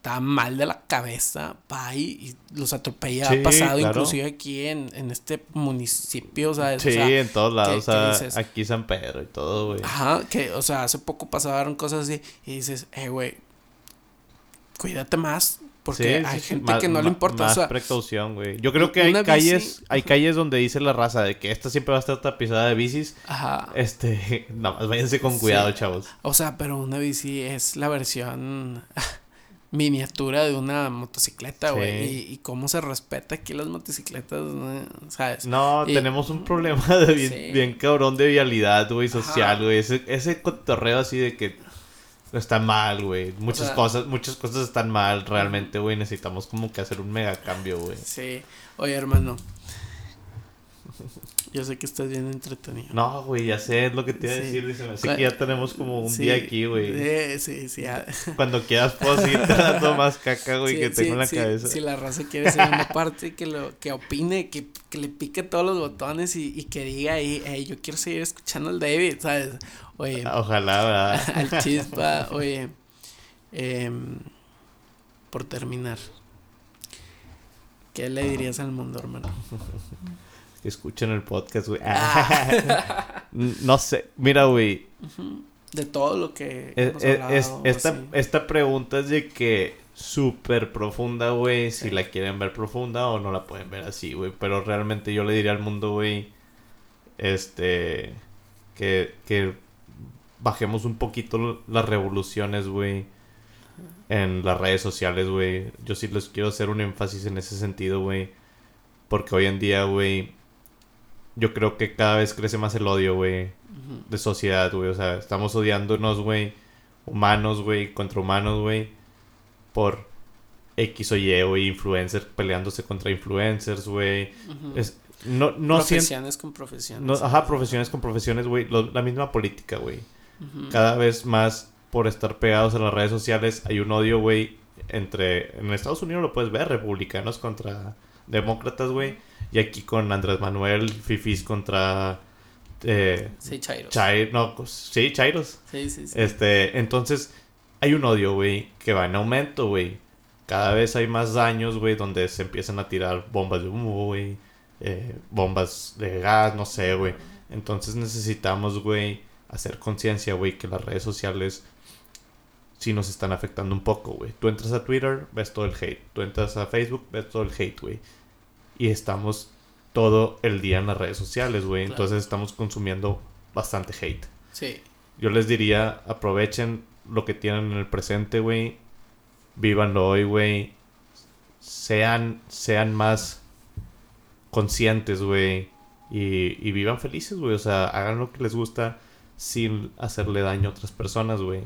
está mal de la cabeza, va y, los atropella. Sí, ha pasado claro. inclusive aquí en, en este municipio, ¿sabes? Sí, O sea, en todos lados. o ¿qué- qué sea, dices? aquí San Pedro y todo, güey. Ajá, que, o sea, hace poco pasaron cosas así y dices, eh, güey, cuídate más. Porque Sí, hay sí, gente más- que no le importa. Más o sea, precaución, güey. Yo creo que hay bici- calles, hay calles donde dice la raza de que esta siempre va a estar tapizada de bicis. ajá. Este, [LAUGHS] nada más váyanse con cuidado, chavos. O sea, pero una bici es la versión miniatura de una motocicleta, güey. Sí. Y, y cómo se respeta aquí las motocicletas. ¿sabes? No, Y- tenemos un problema [LAUGHS] de bien, Sí. bien cabrón de vialidad, güey, social, güey. Ese, ese cotorreo así de que está mal, güey. Muchas sea- cosas, muchas cosas están mal realmente, güey. Necesitamos como que hacer un mega cambio, güey. Sí. Oye, hermano. Yo sé que estás bien entretenido. No, güey, ya sé, es lo que te iba a Sí. decir. Dice, así que ya tenemos como un Sí, día aquí, güey. eh, sí, sí. ah. [LAUGHS] Cuando quieras puedo seguir [LAUGHS] dando más caca, güey, Sí, que tengo sí, en la sí, cabeza. Si la raza quiere ser una parte, que lo que opine, que, que le pique todos los botones y, y que diga ahí, hey, yo quiero seguir escuchando al David, ¿sabes? Oye, Ojalá, ¿verdad? [LAUGHS] al chispa, oye, em, por terminar, ¿qué le dirías al mundo, hermano? Escuchen el podcast, güey. Ah. [LAUGHS] no sé, mira, güey. De todo lo que Es, hemos es- hablado, es- esta, así. esta pregunta es de que súper profunda, güey. Si Sí. la quieren ver profunda o no la pueden ver así, güey. Pero realmente yo le diría al mundo, güey, este, que, que bajemos un poquito las revoluciones, güey, en las redes sociales, güey. Yo sí les quiero hacer un énfasis en ese sentido, güey. Porque hoy en día, güey, yo creo que cada vez crece más el odio, güey de sociedad, güey. O sea, estamos odiándonos, güey. Humanos, güey, contra humanos, güey. Por X o Y, güey. Influencers peleándose contra influencers, güey. No, no profesiones con profesiones. no- ajá, profesiones con profesiones, güey. La misma política, güey. Cada vez más por estar pegados a las redes sociales hay un odio, güey. Entre... En Estados Unidos lo puedes ver. Republicanos contra demócratas, güey. Y aquí con Andrés Manuel, Fifis contra... Eh, Sí, Chairos. Chai- no, pues, sí, Chairos. Sí, sí, sí. Este, entonces, hay un odio, güey, que va en aumento, güey. Cada vez hay más daños, güey, donde se empiezan a tirar bombas de humo, güey. eh, bombas de gas, no sé, güey. Entonces necesitamos, güey, hacer conciencia, güey, que las redes sociales sí nos están afectando un poco, güey. Tú entras a Twitter, ves todo el hate. Tú entras a Facebook, ves todo el hate, güey. Y estamos todo el día en las redes sociales, güey. Claro. Entonces estamos consumiendo bastante hate. Sí. Yo les diría, aprovechen lo que tienen en el presente, güey. Vívanlo hoy, güey. Sean, sean más conscientes, güey. Y, y vivan felices, güey. O sea, hagan lo que les gusta sin hacerle daño a otras personas, güey.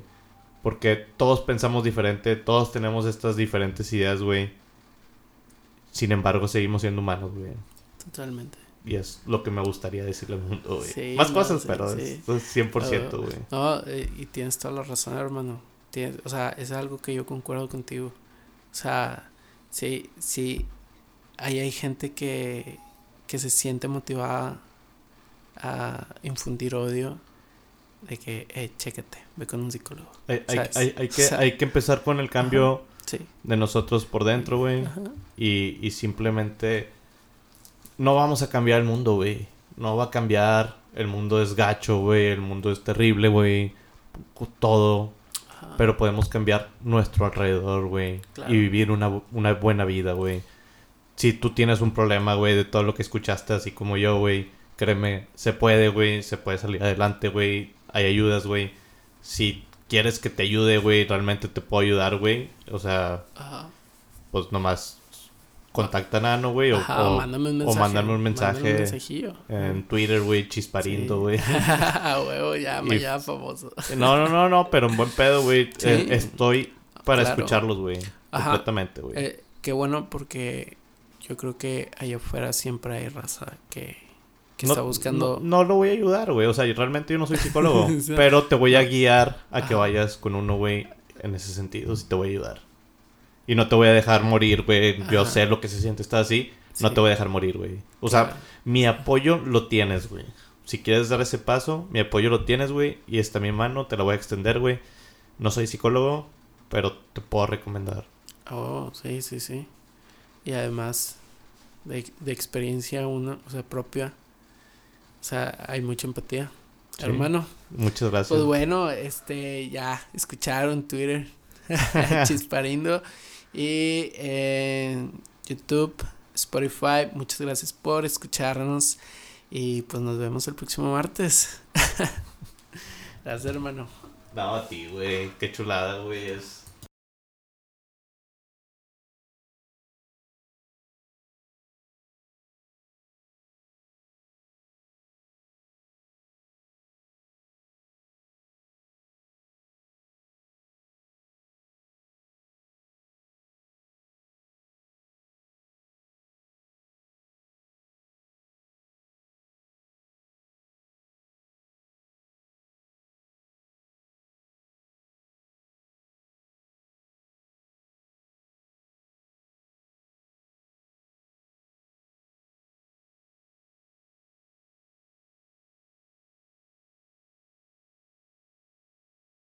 Porque todos pensamos diferente, todos tenemos estas diferentes ideas, güey. Sin embargo, seguimos siendo humanos, güey. Totalmente. Y es lo que me gustaría decirle al mundo, güey. Sí, Más no, cosas, sí, pero sí. es, es 100%, Ah, güey. No, eh, y tienes toda la razón, hermano. Tienes, o sea, es algo que yo concuerdo contigo. O sea, sí, sí, ahí hay gente que, que se siente motivada a infundir odio de que, eh, chécate, ve con un psicólogo. Hay, hay- hay- hay que, O sea, hay que empezar con el cambio Sí. de nosotros por dentro, güey. Y, y simplemente no vamos a cambiar el mundo, güey. no va a cambiar. El mundo es gacho, güey. El mundo es terrible, güey. Todo. Ajá. Pero podemos cambiar nuestro alrededor, güey. Claro. Y vivir una, una buena vida, güey. Si tú tienes un problema, güey, de todo lo que escuchaste, así como yo, güey. Créeme, se puede, güey. Se puede salir adelante, güey. Hay ayudas, güey. Si quieres que te ayude, güey, realmente te puedo ayudar, güey. O sea, Ajá. pues nomás contacta a Nano, güey. O, Ajá, o- mándame un o mensaje. mándame un mensaje un en Twitter, güey, chisparindo, Sí. güey. [LAUGHS] Huevo, ya, Y- ya famoso. No, no, no, no, pero en buen pedo, güey. [LAUGHS] Sí. Eh, estoy para Claro. escucharlos, güey. Completamente, güey. Eh, qué bueno porque yo creo que allá afuera siempre hay raza que, que está buscando... No, no lo voy a ayudar, güey. O sea, yo- realmente yo no soy psicólogo. [LAUGHS] O sea, pero te voy a guiar a que vayas con uno, güey. En ese sentido, sí te voy a ayudar. Y no te voy a dejar morir, güey. Yo Ajá. sé lo que se siente estar así. No te voy a dejar morir, güey. O sea, Claro. mi apoyo lo tienes, güey. Si quieres dar ese paso, mi apoyo lo tienes, güey. Y está mi mano, te la voy a extender, güey. No soy psicólogo, pero te puedo recomendar. Oh, sí, sí, sí. Y además de, de experiencia una, o sea, propia. O sea, hay mucha empatía. Sí. Hermano, Muchas gracias. pues bueno, este, ya escucharon Twitter, [LAUGHS] [LAUGHS] Chisparindo. Y en YouTube, Spotify, muchas gracias por escucharnos. Y pues nos vemos el próximo martes. [LAUGHS] gracias, hermano. No, a ti, güey. Qué chulada, güey. Es